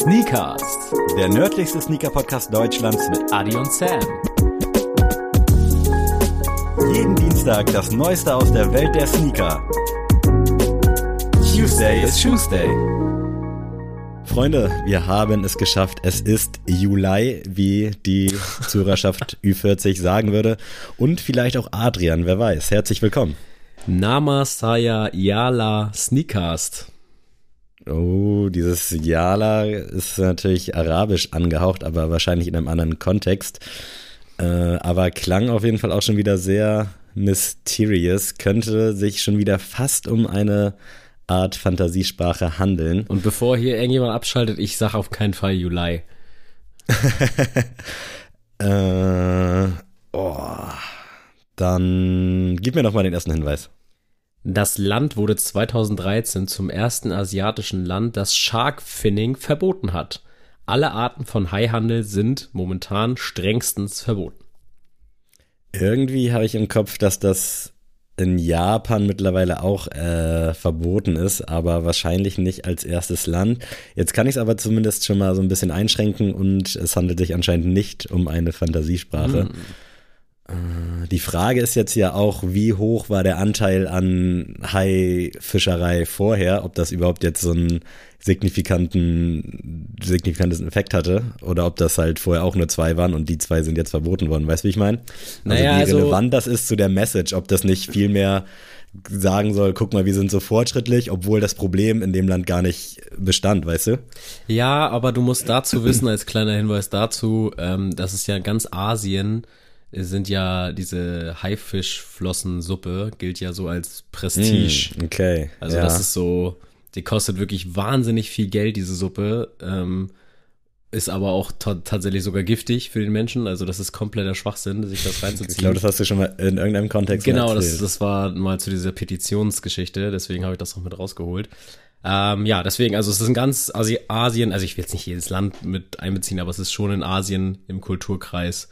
Sneakers, Der nördlichste Sneaker-Podcast Deutschlands mit Adi und Sam. jeden Dienstag das Neueste aus der Welt der Sneaker. Tuesday ist Tuesday. Freunde, wir haben es geschafft. Es ist Juli, wie die Zuhörerschaft Ü40 sagen würde. Und vielleicht auch Adrian, wer weiß. Herzlich willkommen. Namasaya Yala Sneakast. Oh, dieses Yala ist natürlich arabisch angehaucht, aber wahrscheinlich in einem anderen Kontext. Äh, aber klang auf jeden Fall auch schon wieder sehr mysterious. Könnte sich schon wieder fast um eine Art Fantasiesprache handeln. Und bevor hier irgendjemand abschaltet, ich sag auf keinen Fall Juli. Äh, oh, dann gib mir noch mal den ersten Hinweis. Das Land wurde 2013 zum ersten asiatischen Land, das Shark Finning verboten hat. Alle Arten von Haihandel sind momentan strengstens verboten. Irgendwie habe ich im Kopf, dass das in Japan mittlerweile auch äh, verboten ist, aber wahrscheinlich nicht als erstes Land. Jetzt kann ich es aber zumindest schon mal so ein bisschen einschränken und es handelt sich anscheinend nicht um eine Fantasiesprache. Äh, Die Frage ist jetzt ja auch, wie hoch war der Anteil an Haifischerei vorher, ob das überhaupt jetzt so einen signifikanten, signifikantes Effekt hatte oder ob das halt vorher auch nur zwei waren und die zwei sind jetzt verboten worden. Weißt du, wie ich meine? Also Naja, wie also- relevant das ist zu der Message, ob das nicht viel mehr sagen soll, guck mal, wir sind so fortschrittlich, obwohl das Problem in dem Land gar nicht bestand, weißt du? Ja, aber du musst dazu wissen, als kleiner Hinweis dazu, ähm, dass es ja in ganz Asien äh, sind ja diese Haifischflossensuppe gilt ja so als Prestige. Hm, okay. Also ja. das ist so, die kostet wirklich wahnsinnig viel Geld, diese Suppe. Ähm, ist aber auch ta tatsächlich sogar giftig für den Menschen. Also das ist kompletter Schwachsinn, sich das reinzuziehen. ich glaube, das hast du schon mal in irgendeinem Kontext Genau, das, das war mal zu dieser Petitionsgeschichte, deswegen habe ich das noch mit rausgeholt. Ähm, ja, deswegen, also es ist in ganz Asi Asien, also ich will jetzt nicht jedes Land mit einbeziehen, aber es ist schon in Asien im Kulturkreis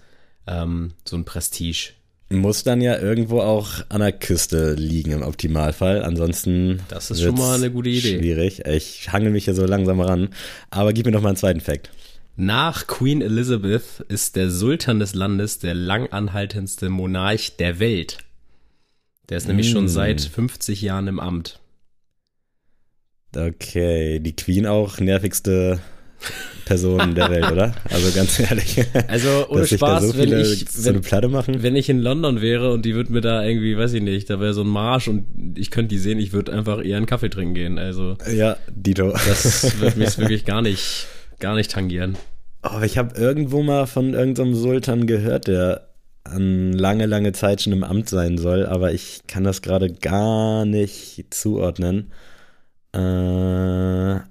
ähm, so ein Prestige. Muss dann ja irgendwo auch an der Küste liegen im Optimalfall. Ansonsten. Das ist schon mal eine gute Idee. Schwierig. Ich hangel mich hier so langsam ran. Aber gib mir noch mal einen zweiten Fact. Nach Queen Elizabeth ist der Sultan des Landes der langanhaltendste Monarch der Welt. Der ist nämlich schon Mm. seit 50 Jahren im Amt. Okay, die Queen auch nervigste Person der Welt, oder? Also ganz ehrlich. Also ohne Spaß, so wenn ich, so eine Platte machen. wenn ich in London wäre und die würde mir da irgendwie, weiß ich nicht, da wäre so ein Marsch und ich könnte die sehen, ich würde einfach eher einen Kaffee trinken gehen. Also Ja, Dito. das wird mich wirklich gar nicht, gar nicht tangieren. Oh, ich habe irgendwo mal von irgendeinem Sultan gehört, der an lange, lange Zeit schon im Amt sein soll, aber ich kann das gerade gar nicht zuordnen. Äh, ah,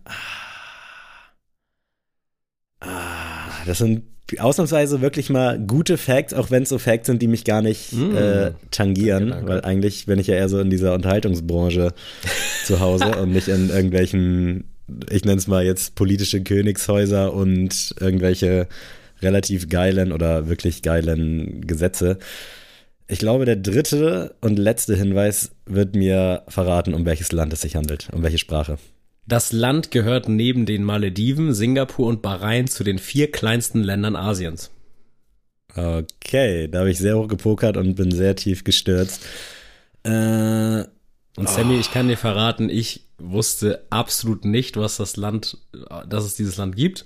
ah, das sind ausnahmsweise wirklich mal gute Facts, auch wenn es so Facts sind, die mich gar nicht Mm. äh, tangieren, Danke, danke. weil eigentlich bin ich ja eher so in dieser Unterhaltungsbranche zu Hause und nicht in irgendwelchen, ich nenne es mal jetzt politische Königshäuser und irgendwelche relativ geilen oder wirklich geilen Gesetze. Ich glaube, der dritte und letzte Hinweis wird mir verraten, um welches Land es sich handelt, um welche Sprache. Das Land gehört neben den Malediven, Singapur und Bahrain zu den vier kleinsten Ländern Asiens. Okay, da habe ich sehr hoch gepokert und bin sehr tief gestürzt. Äh, Und Sammy, ich kann dir verraten, ich wusste absolut nicht, was das Land, dass es dieses Land gibt.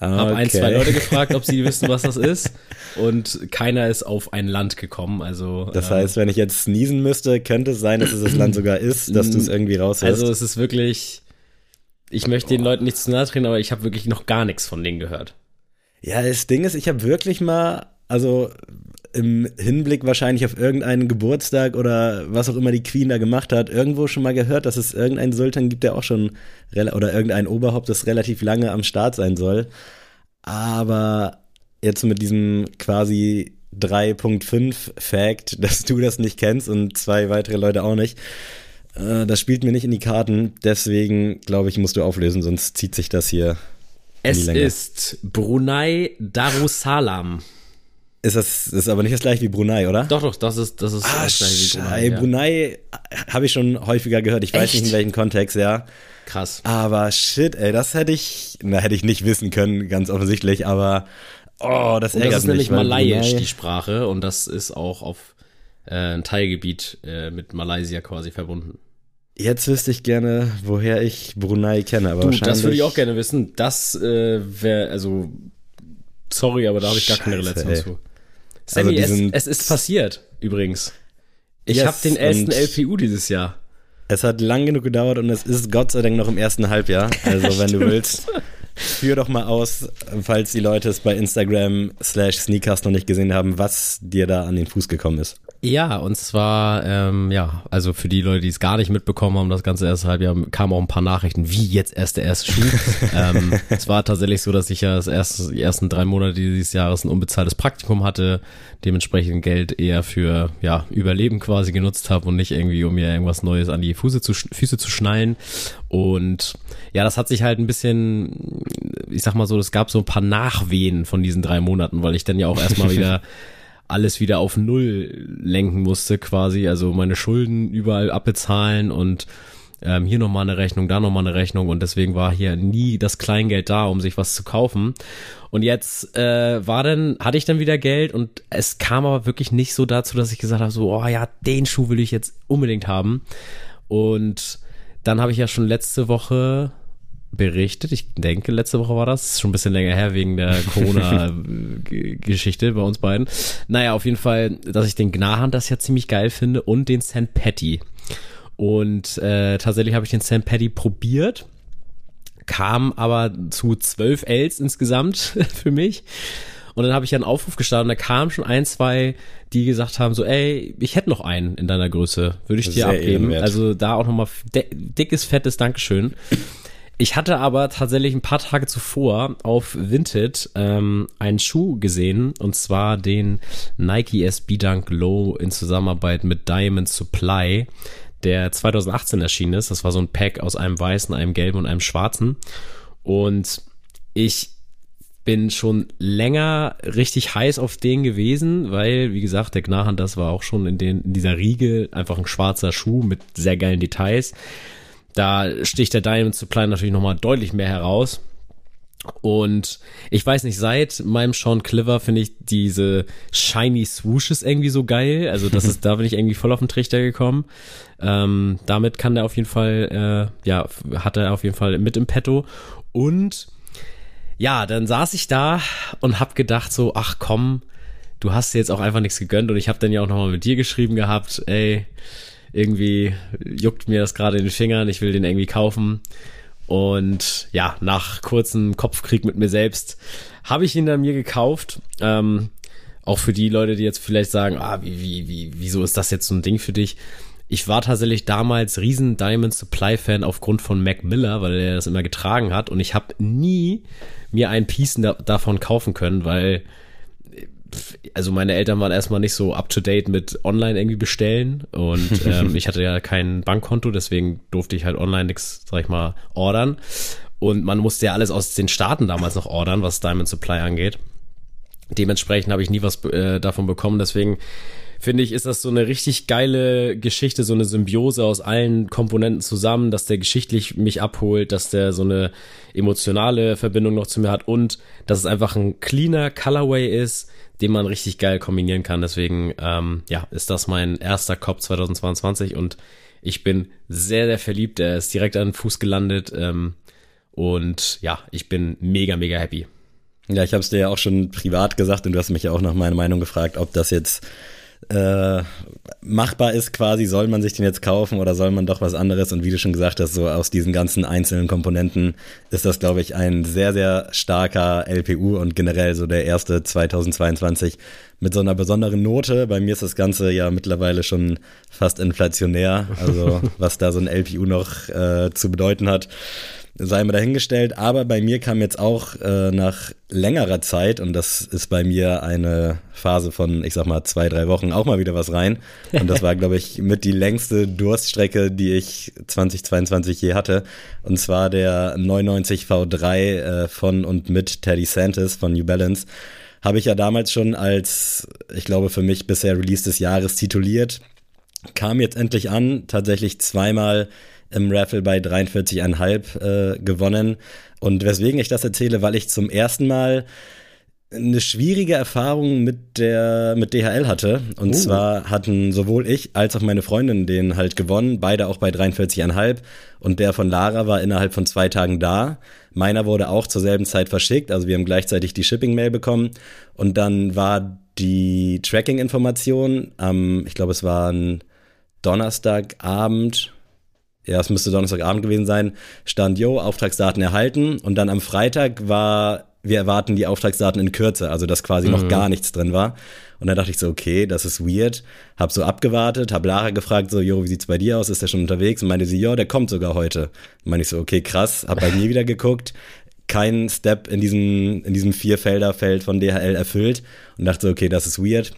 Habe ein, okay. zwei Leute gefragt, ob sie wissen, was das ist. Und keiner ist auf ein Land gekommen. Also, Das äh, heißt, wenn ich jetzt niesen müsste, könnte es sein, dass es das Land sogar ist, dass du es irgendwie raushörst. also es ist wirklich, ich möchte den Leuten nicht zu nahe treten, aber ich habe wirklich noch gar nichts von denen gehört. Ja, das Ding ist, ich habe wirklich mal, also im Hinblick wahrscheinlich auf irgendeinen Geburtstag oder was auch immer die Queen da gemacht hat, irgendwo schon mal gehört, dass es irgendeinen Sultan gibt, der auch schon, oder irgendein Oberhaupt, das relativ lange am Start sein soll. Aber jetzt mit diesem quasi 3.5 Fact, dass du das nicht kennst und zwei weitere Leute auch nicht, äh, das spielt mir nicht in die Karten. Deswegen glaube ich, musst du auflösen, sonst zieht sich das hier Es ist Brunei Darussalam. Ist das ist aber nicht das gleiche wie Brunei, oder? Doch, doch, das ist, das ist Ah, das gleiche wie Schei, ja. Brunei habe ich schon häufiger gehört. Ich weiß Echt? nicht in welchem Kontext, ja. Krass. Aber shit, ey, das hätte ich, na, hätte ich nicht wissen können, ganz offensichtlich, aber oh, das ärgert und das ist mich. nämlich Malayisch, die Sprache, und das ist auch auf äh, ein Teilgebiet äh, mit Malaysia quasi verbunden. Jetzt wüsste ich gerne, woher ich Brunei kenne, aber du, wahrscheinlich. Das würde ich auch gerne wissen. Das äh, wäre, also, sorry, aber da habe ich gar keine Relation ey. zu. Sammy, also es, es, ist passiert, übrigens. Ich yes, habe den ersten LPU dieses Jahr. Es hat lang genug gedauert und es ist Gott sei Dank noch im ersten Halbjahr. Also, wenn du willst, führ doch mal aus, falls die Leute es bei Instagram slash Sneakers noch nicht gesehen haben, was dir da an den Fuß gekommen ist. Ja, und zwar, ähm, ja, also für die Leute, die es gar nicht mitbekommen haben, das ganze erste Halbjahr kamen auch ein paar Nachrichten, wie jetzt erst der erste Schuh. ähm, es war tatsächlich so, dass ich ja das erste, die ersten drei Monate dieses Jahres ein unbezahltes Praktikum hatte, dementsprechend Geld eher für, ja, Überleben quasi genutzt habe und nicht irgendwie, um mir irgendwas Neues an die Füße zu, Füße zu schnallen. Und ja, das hat sich halt ein bisschen, ich sag mal so, es gab so ein paar Nachwehen von diesen drei Monaten, weil ich dann ja auch erstmal wieder alles wieder auf Null lenken musste quasi, also meine Schulden überall abbezahlen und ähm, hier nochmal eine Rechnung, da nochmal eine Rechnung und deswegen war hier nie das Kleingeld da, um sich was zu kaufen. Und jetzt äh, war dann, hatte ich dann wieder Geld und es kam aber wirklich nicht so dazu, dass ich gesagt habe, so, oh ja, den Schuh will ich jetzt unbedingt haben. Und dann habe ich ja schon letzte Woche berichtet. Ich denke, letzte Woche war das. Schon ein bisschen länger her wegen der Corona-Geschichte bei uns beiden. Naja, auf jeden Fall, dass ich den Gnahan das ja ziemlich geil finde und den St. Patty. Und äh, tatsächlich habe ich den St. Patty probiert, kam aber zu zwölf Ls insgesamt für mich. Und dann habe ich einen Aufruf gestartet und da kamen schon ein, zwei, die gesagt haben, so, ey, ich hätte noch einen in deiner Größe, würde ich dir abgeben. Ehrenwert. Also da auch nochmal dickes, fettes Dankeschön. Ich hatte aber tatsächlich ein paar Tage zuvor auf Vinted ähm, einen Schuh gesehen und zwar den Nike SB Dunk Low in Zusammenarbeit mit Diamond Supply, der 2018 erschienen ist. Das war so ein Pack aus einem weißen, einem gelben und einem schwarzen. Und ich bin schon länger richtig heiß auf den gewesen, weil, wie gesagt, der Gnahan, das war auch schon in, den, in dieser Riege einfach ein schwarzer Schuh mit sehr geilen Details. Da sticht der Diamond Supply natürlich nochmal deutlich mehr heraus. Und ich weiß nicht, seit meinem Sean Cliver finde ich diese shiny Swooshes irgendwie so geil. Also das ist, da bin ich irgendwie voll auf den Trichter gekommen. Ähm, damit kann der auf jeden Fall, äh, ja, hat er auf jeden Fall mit im Petto. Und ja, dann saß ich da und hab gedacht so, ach komm, du hast dir jetzt auch einfach nichts gegönnt. Und ich habe dann ja auch nochmal mit dir geschrieben gehabt, ey, irgendwie juckt mir das gerade in den Fingern, ich will den irgendwie kaufen. Und ja, nach kurzem Kopfkrieg mit mir selbst habe ich ihn dann mir gekauft. Ähm, auch für die Leute, die jetzt vielleicht sagen, ah, wie, wie, wie, wieso ist das jetzt so ein Ding für dich? Ich war tatsächlich damals riesen Diamond Supply Fan aufgrund von Mac Miller, weil er das immer getragen hat und ich habe nie mir einen Piece da, davon kaufen können, weil also meine Eltern waren erstmal nicht so up to date mit online irgendwie bestellen und ähm, ich hatte ja kein Bankkonto, deswegen durfte ich halt online nichts, sag ich mal, ordern. Und man musste ja alles aus den Staaten damals noch ordern, was Diamond Supply angeht. Dementsprechend habe ich nie was äh, davon bekommen, deswegen finde ich, ist das so eine richtig geile Geschichte, so eine Symbiose aus allen Komponenten zusammen, dass der geschichtlich mich abholt, dass der so eine emotionale Verbindung noch zu mir hat und dass es einfach ein cleaner Colorway ist, den man richtig geil kombinieren kann. Deswegen, ähm, ja, ist das mein erster Cop 2022 und ich bin sehr, sehr verliebt. Er ist direkt an den Fuß gelandet ähm, und ja, ich bin mega, mega happy. Ja, ich habe es dir ja auch schon privat gesagt und du hast mich ja auch nach meiner Meinung gefragt, ob das jetzt äh, machbar ist quasi, soll man sich den jetzt kaufen oder soll man doch was anderes? Und wie du schon gesagt hast, so aus diesen ganzen einzelnen Komponenten ist das, glaube ich, ein sehr, sehr starker LPU und generell so der erste 2022 mit so einer besonderen Note. Bei mir ist das Ganze ja mittlerweile schon fast inflationär, also was da so ein LPU noch äh, zu bedeuten hat sei mir dahingestellt. Aber bei mir kam jetzt auch äh, nach längerer Zeit, und das ist bei mir eine Phase von, ich sag mal, zwei, drei Wochen auch mal wieder was rein. Und das war, glaube ich, mit die längste Durststrecke, die ich 2022 je hatte. Und zwar der 99 V3 äh, von und mit Teddy Santis von New Balance. Habe ich ja damals schon als, ich glaube, für mich bisher Release des Jahres tituliert kam jetzt endlich an, tatsächlich zweimal im Raffle bei 43,5 äh, gewonnen. Und weswegen ich das erzähle, weil ich zum ersten Mal eine schwierige Erfahrung mit der mit DHL hatte und uh. zwar hatten sowohl ich als auch meine Freundin den halt gewonnen, beide auch bei 43,5 und der von Lara war innerhalb von zwei Tagen da. Meiner wurde auch zur selben Zeit verschickt, also wir haben gleichzeitig die Shipping-Mail bekommen und dann war die Tracking-Information am, ich glaube es war ein Donnerstagabend, ja, es müsste Donnerstagabend gewesen sein, stand, yo, Auftragsdaten erhalten und dann am Freitag war wir erwarten die Auftragsdaten in Kürze, also dass quasi mhm. noch gar nichts drin war. Und dann dachte ich so, okay, das ist weird. Hab so abgewartet, hab Lara gefragt, so, jo, wie sieht's bei dir aus? Ist der schon unterwegs? Und meinte sie, jo, der kommt sogar heute. Und meinte ich so, okay, krass. Hab bei mir wieder geguckt, kein Step in diesem, in diesem Vierfelder-Feld von DHL erfüllt und dachte, okay, das ist weird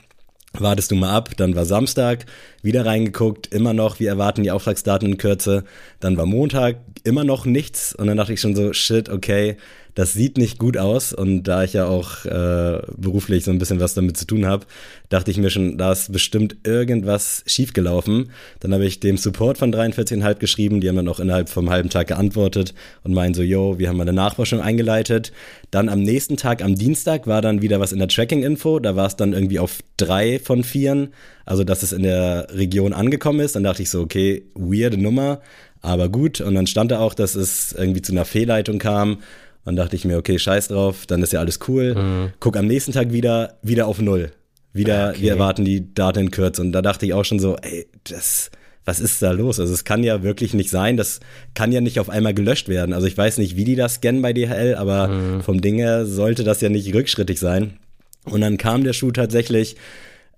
wartest du mal ab, dann war Samstag, wieder reingeguckt, immer noch, wir erwarten die Auftragsdaten in Kürze, dann war Montag, immer noch nichts. Und dann dachte ich schon so, shit, okay, das sieht nicht gut aus und da ich ja auch äh, beruflich so ein bisschen was damit zu tun habe, dachte ich mir schon, da ist bestimmt irgendwas schiefgelaufen. Dann habe ich dem Support von 43,5 geschrieben, die haben dann auch innerhalb vom halben Tag geantwortet und meinen so, yo, wir haben eine Nachforschung eingeleitet. Dann am nächsten Tag, am Dienstag, war dann wieder was in der Tracking-Info, da war es dann irgendwie auf drei von vieren, also dass es in der Region angekommen ist. Dann dachte ich so, okay, weirde Nummer, aber gut. Und dann stand da auch, dass es irgendwie zu einer Fehlleitung kam und dachte ich mir, okay, scheiß drauf, dann ist ja alles cool. Mhm. Guck am nächsten Tag wieder, wieder auf Null. Wieder, okay. wir erwarten die Daten in Kürze. Und da dachte ich auch schon so, ey, das, was ist da los? Also es kann ja wirklich nicht sein, das kann ja nicht auf einmal gelöscht werden. Also ich weiß nicht, wie die das scannen bei DHL, aber mhm. vom Ding her sollte das ja nicht rückschrittig sein. Und dann kam der Schuh tatsächlich,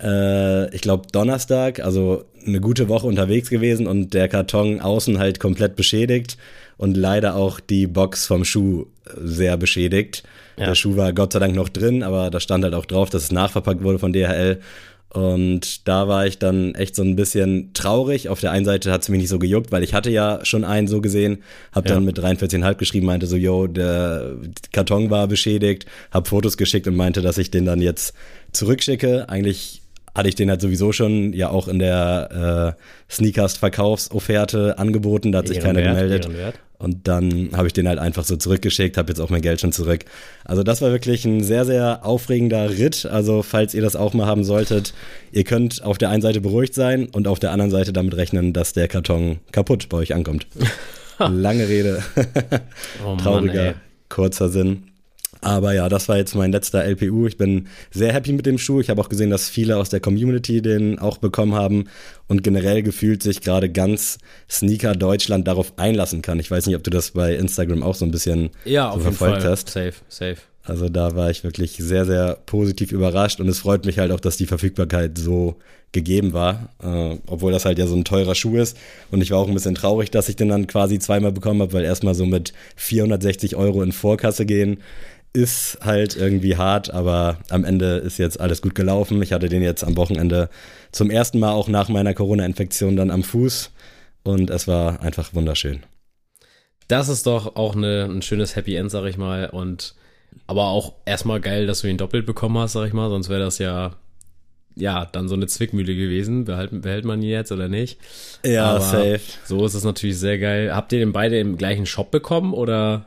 äh, ich glaube Donnerstag, also eine gute Woche unterwegs gewesen und der Karton außen halt komplett beschädigt und leider auch die Box vom Schuh sehr beschädigt. Ja. Der Schuh war Gott sei Dank noch drin, aber da stand halt auch drauf, dass es nachverpackt wurde von DHL. Und da war ich dann echt so ein bisschen traurig. Auf der einen Seite hat es mich nicht so gejuckt, weil ich hatte ja schon einen so gesehen, hab ja. dann mit 43,5 geschrieben, meinte so, yo, der Karton war beschädigt, hab Fotos geschickt und meinte, dass ich den dann jetzt zurückschicke. Eigentlich hatte ich den halt sowieso schon ja auch in der äh, Sneakers-Verkaufsofferte angeboten, da hat sich keiner gemeldet. Ehrenwert. Und dann habe ich den halt einfach so zurückgeschickt, habe jetzt auch mein Geld schon zurück. Also das war wirklich ein sehr, sehr aufregender Ritt. Also falls ihr das auch mal haben solltet, ihr könnt auf der einen Seite beruhigt sein und auf der anderen Seite damit rechnen, dass der Karton kaputt bei euch ankommt. Lange Rede. oh Trauriger, Mann, kurzer Sinn. Aber ja, das war jetzt mein letzter LPU. Ich bin sehr happy mit dem Schuh. Ich habe auch gesehen, dass viele aus der Community den auch bekommen haben und generell gefühlt sich gerade ganz Sneaker Deutschland darauf einlassen kann. Ich weiß nicht, ob du das bei Instagram auch so ein bisschen ja, so verfolgt hast. Safe, safe. Also da war ich wirklich sehr, sehr positiv überrascht und es freut mich halt auch, dass die Verfügbarkeit so gegeben war, äh, obwohl das halt ja so ein teurer Schuh ist. Und ich war auch ein bisschen traurig, dass ich den dann quasi zweimal bekommen habe, weil erstmal so mit 460 Euro in Vorkasse gehen ist halt irgendwie hart, aber am Ende ist jetzt alles gut gelaufen. Ich hatte den jetzt am Wochenende zum ersten Mal auch nach meiner Corona-Infektion dann am Fuß und es war einfach wunderschön. Das ist doch auch eine, ein schönes Happy End, sag ich mal. Und aber auch erstmal geil, dass du ihn doppelt bekommen hast, sag ich mal. Sonst wäre das ja, ja, dann so eine Zwickmühle gewesen. Behält, behält man ihn jetzt oder nicht? Ja, aber safe. So ist es natürlich sehr geil. Habt ihr den beide im gleichen Shop bekommen oder?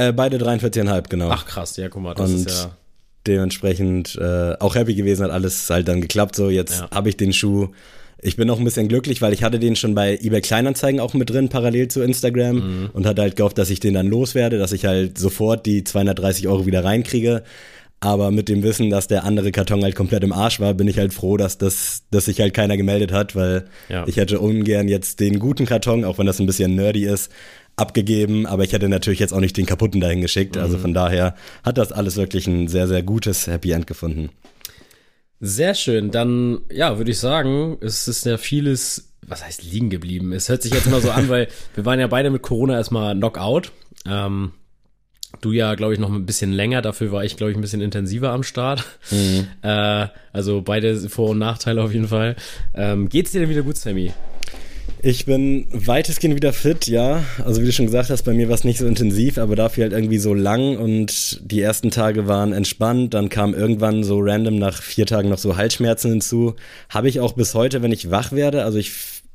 Äh, beide 43,5, genau. Ach krass, ja, guck mal, das und ist ja. Dementsprechend äh, auch happy gewesen, hat alles halt dann geklappt. So, jetzt ja. habe ich den Schuh. Ich bin auch ein bisschen glücklich, weil ich hatte den schon bei eBay Kleinanzeigen auch mit drin, parallel zu Instagram mhm. und hatte halt gehofft, dass ich den dann loswerde, dass ich halt sofort die 230 Euro wieder reinkriege. Aber mit dem Wissen, dass der andere Karton halt komplett im Arsch war, bin ich halt froh, dass das, dass sich halt keiner gemeldet hat, weil ja. ich hätte ungern jetzt den guten Karton, auch wenn das ein bisschen nerdy ist, abgegeben, aber ich hätte natürlich jetzt auch nicht den kaputten dahin geschickt. Also mhm. Von daher hat das alles wirklich ein sehr, sehr gutes Happy End gefunden. Sehr schön. Dann, ja, würde ich sagen, es ist ja vieles, was heißt liegen geblieben? Es hört sich jetzt mal so an, weil wir waren ja beide mit Corona erstmal Knockout. Ähm, du ja, glaube ich, noch ein bisschen länger. Dafür war ich, glaube ich, ein bisschen intensiver am Start. Mhm. Äh, also beide Vor- und Nachteile auf jeden Fall. Ähm, geht's dir denn wieder gut, Sammy? Ich bin weitestgehend wieder fit, ja. Also wie du schon gesagt hast, bei mir war es nicht so intensiv, aber dafür halt irgendwie so lang und die ersten Tage waren entspannt. Dann kam irgendwann so random nach vier Tagen noch so Halsschmerzen hinzu. Habe ich auch bis heute, wenn ich wach werde. Also ich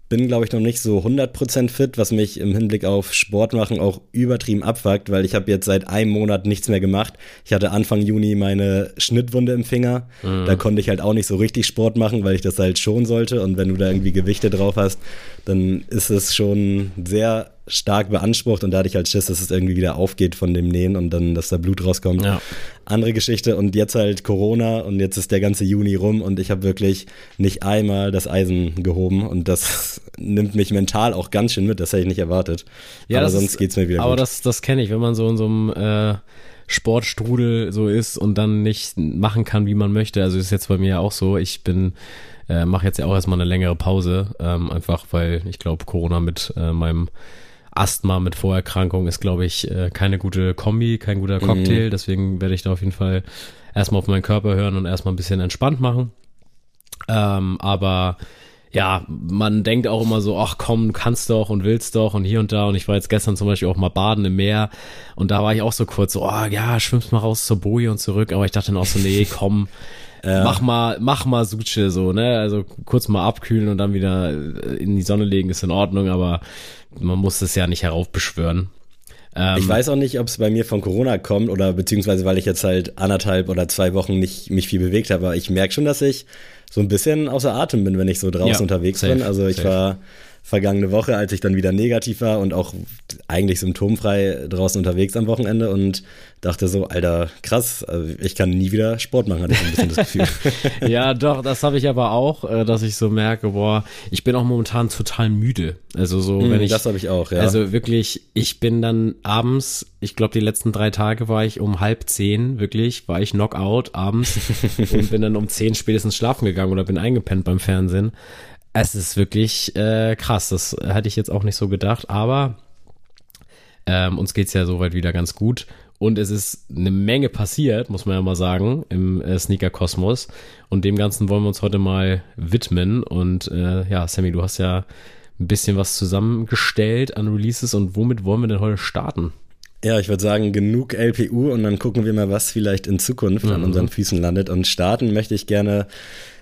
bin, glaube ich, noch nicht so 100% fit, was mich im Hinblick auf Sport machen auch übertrieben abfuckt, weil ich habe jetzt seit einem Monat nichts mehr gemacht. Ich hatte Anfang Juni meine Schnittwunde im Finger. Mhm. Da konnte ich halt auch nicht so richtig Sport machen, weil ich das halt schon sollte. Und wenn du da irgendwie Gewichte drauf hast, dann ist es schon sehr stark beansprucht und da hatte ich halt Schiss, dass es irgendwie wieder aufgeht von dem Nähen und dann, dass da Blut rauskommt. Ja. Andere Geschichte und jetzt halt Corona und jetzt ist der ganze Juni rum und ich habe wirklich nicht einmal das Eisen gehoben und das nimmt mich mental auch ganz schön mit, das hätte ich nicht erwartet. Ja, aber sonst geht es mir wieder aber gut. Aber das, das kenne ich, wenn man so in so einem äh, Sportstrudel so ist und dann nicht machen kann, wie man möchte. Also ist jetzt bei mir ja auch so, ich bin äh, mache jetzt ja auch erstmal eine längere Pause, ähm, einfach weil ich glaube, Corona mit äh, meinem Asthma mit Vorerkrankung ist, glaube ich, äh, keine gute Kombi, kein guter Cocktail. Mhm. Deswegen werde ich da auf jeden Fall erstmal auf meinen Körper hören und erstmal ein bisschen entspannt machen. Ähm, aber ja, man denkt auch immer so, ach komm, kannst doch und willst doch und hier und da. Und ich war jetzt gestern zum Beispiel auch mal baden im Meer und da war ich auch so kurz so, oh ja, schwimmst mal raus zur Boje und zurück. Aber ich dachte dann auch so, nee, komm, ja. mach mal, mach mal Suche so, ne? Also kurz mal abkühlen und dann wieder in die Sonne legen ist in Ordnung, aber man muss es ja nicht heraufbeschwören. Ähm, ich weiß auch nicht, ob es bei mir von Corona kommt oder beziehungsweise weil ich jetzt halt anderthalb oder zwei Wochen nicht mich viel bewegt habe, aber ich merke schon, dass ich so ein bisschen außer Atem bin, wenn ich so draußen ja, unterwegs safe, bin. Also ich safe. war vergangene Woche, als ich dann wieder negativ war und auch eigentlich symptomfrei draußen unterwegs am Wochenende und dachte so, Alter, krass, also ich kann nie wieder Sport machen, hatte ich ein bisschen das Gefühl. ja, doch, das habe ich aber auch, äh, dass ich so merke, boah, ich bin auch momentan total müde. Also so, mm, wenn ich. Das habe ich auch, ja. Also wirklich, ich bin dann abends, ich glaube, die letzten drei Tage war ich um halb zehn, wirklich, war ich Knockout abends und bin dann um zehn spätestens schlafen gegangen oder bin eingepennt beim Fernsehen. Es ist wirklich äh, krass. Das hätte ich jetzt auch nicht so gedacht, aber ähm, uns geht's ja soweit wieder ganz gut. Und es ist eine Menge passiert, muss man ja mal sagen, im äh, Sneaker-Kosmos. Und dem Ganzen wollen wir uns heute mal widmen. Und äh, ja, Sammy, du hast ja ein bisschen was zusammengestellt an Releases. Und womit wollen wir denn heute starten? Ja, ich würde sagen, genug LPU und dann gucken wir mal, was vielleicht in Zukunft mhm. an unseren Füßen landet. Und starten möchte ich gerne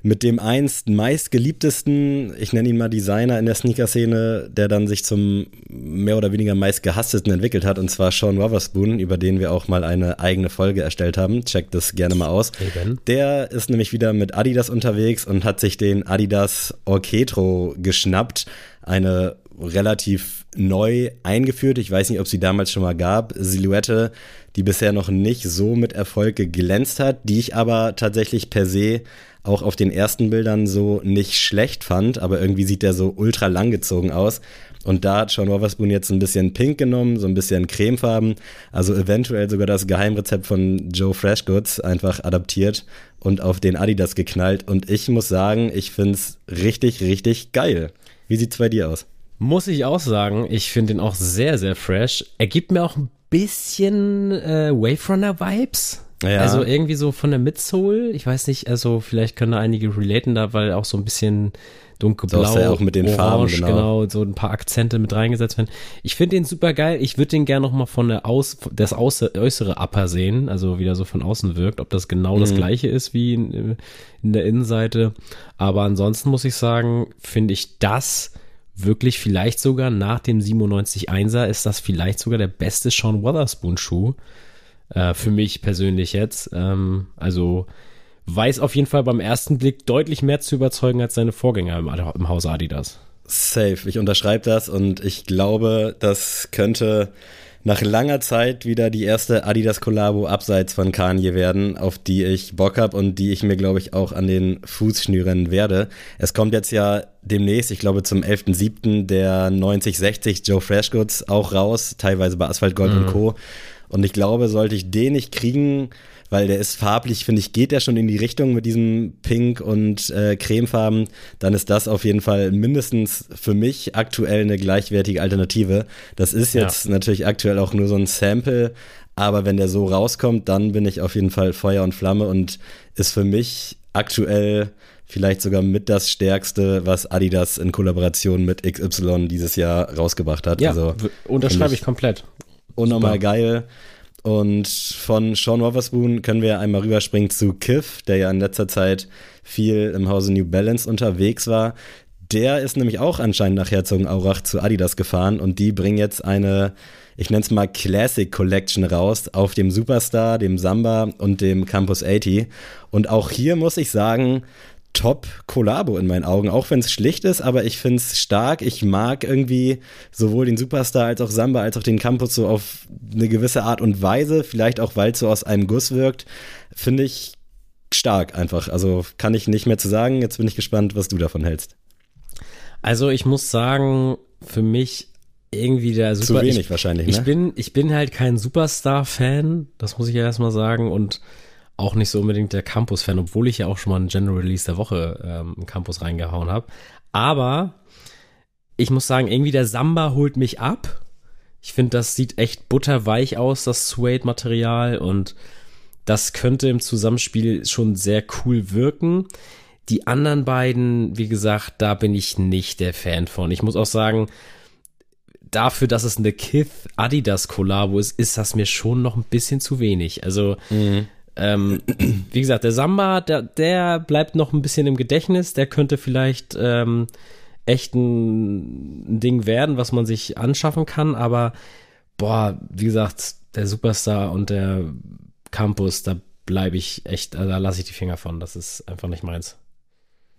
mit dem einst meistgeliebtesten, ich nenne ihn mal Designer in der Sneaker-Szene, der dann sich zum mehr oder weniger meistgehasstesten entwickelt hat, und zwar Sean Wotherspoon, über den wir auch mal eine eigene Folge erstellt haben. Checkt das gerne mal aus. Eben. Der ist nämlich wieder mit Adidas unterwegs und hat sich den Adidas Orchetro geschnappt. Eine relativ neu eingeführt. Ich weiß nicht, ob sie damals schon mal gab. Silhouette, die bisher noch nicht so mit Erfolg geglänzt hat, die ich aber tatsächlich per se auch auf den ersten Bildern so nicht schlecht fand, aber irgendwie sieht der so ultra langgezogen aus. Und da hat Sean Wotherspoon jetzt ein bisschen pink genommen, so ein bisschen cremefarben, also eventuell sogar das Geheimrezept von Joe Freshgoods einfach adaptiert und auf den Adidas geknallt. Und ich muss sagen, ich find's richtig, richtig geil. Wie sieht's bei dir aus? Muss ich auch sagen, ich finde ihn auch sehr, sehr fresh. Er gibt mir auch ein bisschen äh, Waverunner-Vibes. Ja. Also irgendwie so von der Midsole. Ich weiß nicht, also vielleicht können da einige relaten da, weil auch so ein bisschen dunkelblau, so ja auch mit den orange, Farben, genau. genau. so ein paar Akzente mit reingesetzt werden. Ich finde den super geil. Ich würde den gerne noch mal von der Aus, das äußere Upper sehen, also wie der so von außen wirkt, ob das genau mhm. das gleiche ist wie in, in der Innenseite. Aber ansonsten muss ich sagen, finde ich das wirklich vielleicht sogar nach dem 97-1er ist das vielleicht sogar der beste Sean Wotherspoon Schuh. Äh, für mich persönlich jetzt. Ähm, also weiß auf jeden Fall beim ersten Blick deutlich mehr zu überzeugen als seine Vorgänger im, im Haus Adidas. Safe, ich unterschreibe das und ich glaube, das könnte nach langer Zeit wieder die erste Adidas-Kollabo abseits von Kanye werden, auf die ich Bock habe und die ich mir, glaube ich, auch an den Fuß schnüren werde. Es kommt jetzt ja demnächst, ich glaube zum 11.07. der 9060 Joe Freshgoods auch raus, teilweise bei Asphalt Gold mhm. und Co. Und ich glaube, sollte ich den nicht kriegen, weil der ist farblich, finde ich, geht der schon in die Richtung mit diesem Pink und äh, Cremefarben, dann ist das auf jeden Fall mindestens für mich aktuell eine gleichwertige Alternative. Das ist jetzt ja. natürlich aktuell auch nur so ein Sample, aber wenn der so rauskommt, dann bin ich auf jeden Fall Feuer und Flamme und ist für mich aktuell vielleicht sogar mit das stärkste, was Adidas in Kollaboration mit XY dieses Jahr rausgebracht hat. Ja, also, unterschreibe ich, komplett. Unnormal Super. geil. Und von Sean Wotherspoon können wir einmal rüberspringen zu Kiff, der ja in letzter Zeit viel im Hause New Balance unterwegs war. Der ist nämlich auch anscheinend nach Herzogenaurach zu Adidas gefahren und die bringen jetzt eine, ich nenne es mal Classic Collection raus auf dem Superstar, dem Samba und dem Campus 80. Und auch hier muss ich sagen, Top-Kollabo in meinen Augen, auch wenn es schlicht ist, aber ich finde es stark. Ich mag irgendwie sowohl den Superstar als auch Samba als auch den Campus so auf eine gewisse Art und Weise, vielleicht auch, weil es so aus einem Guss wirkt, finde ich stark einfach. Also kann ich nicht mehr zu sagen. Jetzt bin ich gespannt, was du davon hältst. Also ich muss sagen, für mich irgendwie der Super. Zu wenig ich, wahrscheinlich, ne? Ich bin, ich bin halt kein Superstar-Fan, das muss ich ja erstmal sagen. Und auch nicht so unbedingt der Campus-Fan, obwohl ich ja auch schon mal einen General Release der Woche ähm, im Campus reingehauen habe. Aber ich muss sagen, irgendwie der Samba holt mich ab. Ich finde, das sieht echt butterweich aus, das Suede-Material und das könnte im Zusammenspiel schon sehr cool wirken. Die anderen beiden, wie gesagt, da bin ich nicht der Fan von. Ich muss auch sagen, dafür, dass es eine Kith Adidas Kollabo ist, ist das mir schon noch ein bisschen zu wenig. Also mhm. Ähm, wie gesagt, der Samba, der, der bleibt noch ein bisschen im Gedächtnis. Der könnte vielleicht ähm, echt ein, Ding werden, was man sich anschaffen kann. Aber boah, wie gesagt, der Superstar und der Campus, da bleibe ich echt, da lasse ich die Finger von. Das ist einfach nicht meins.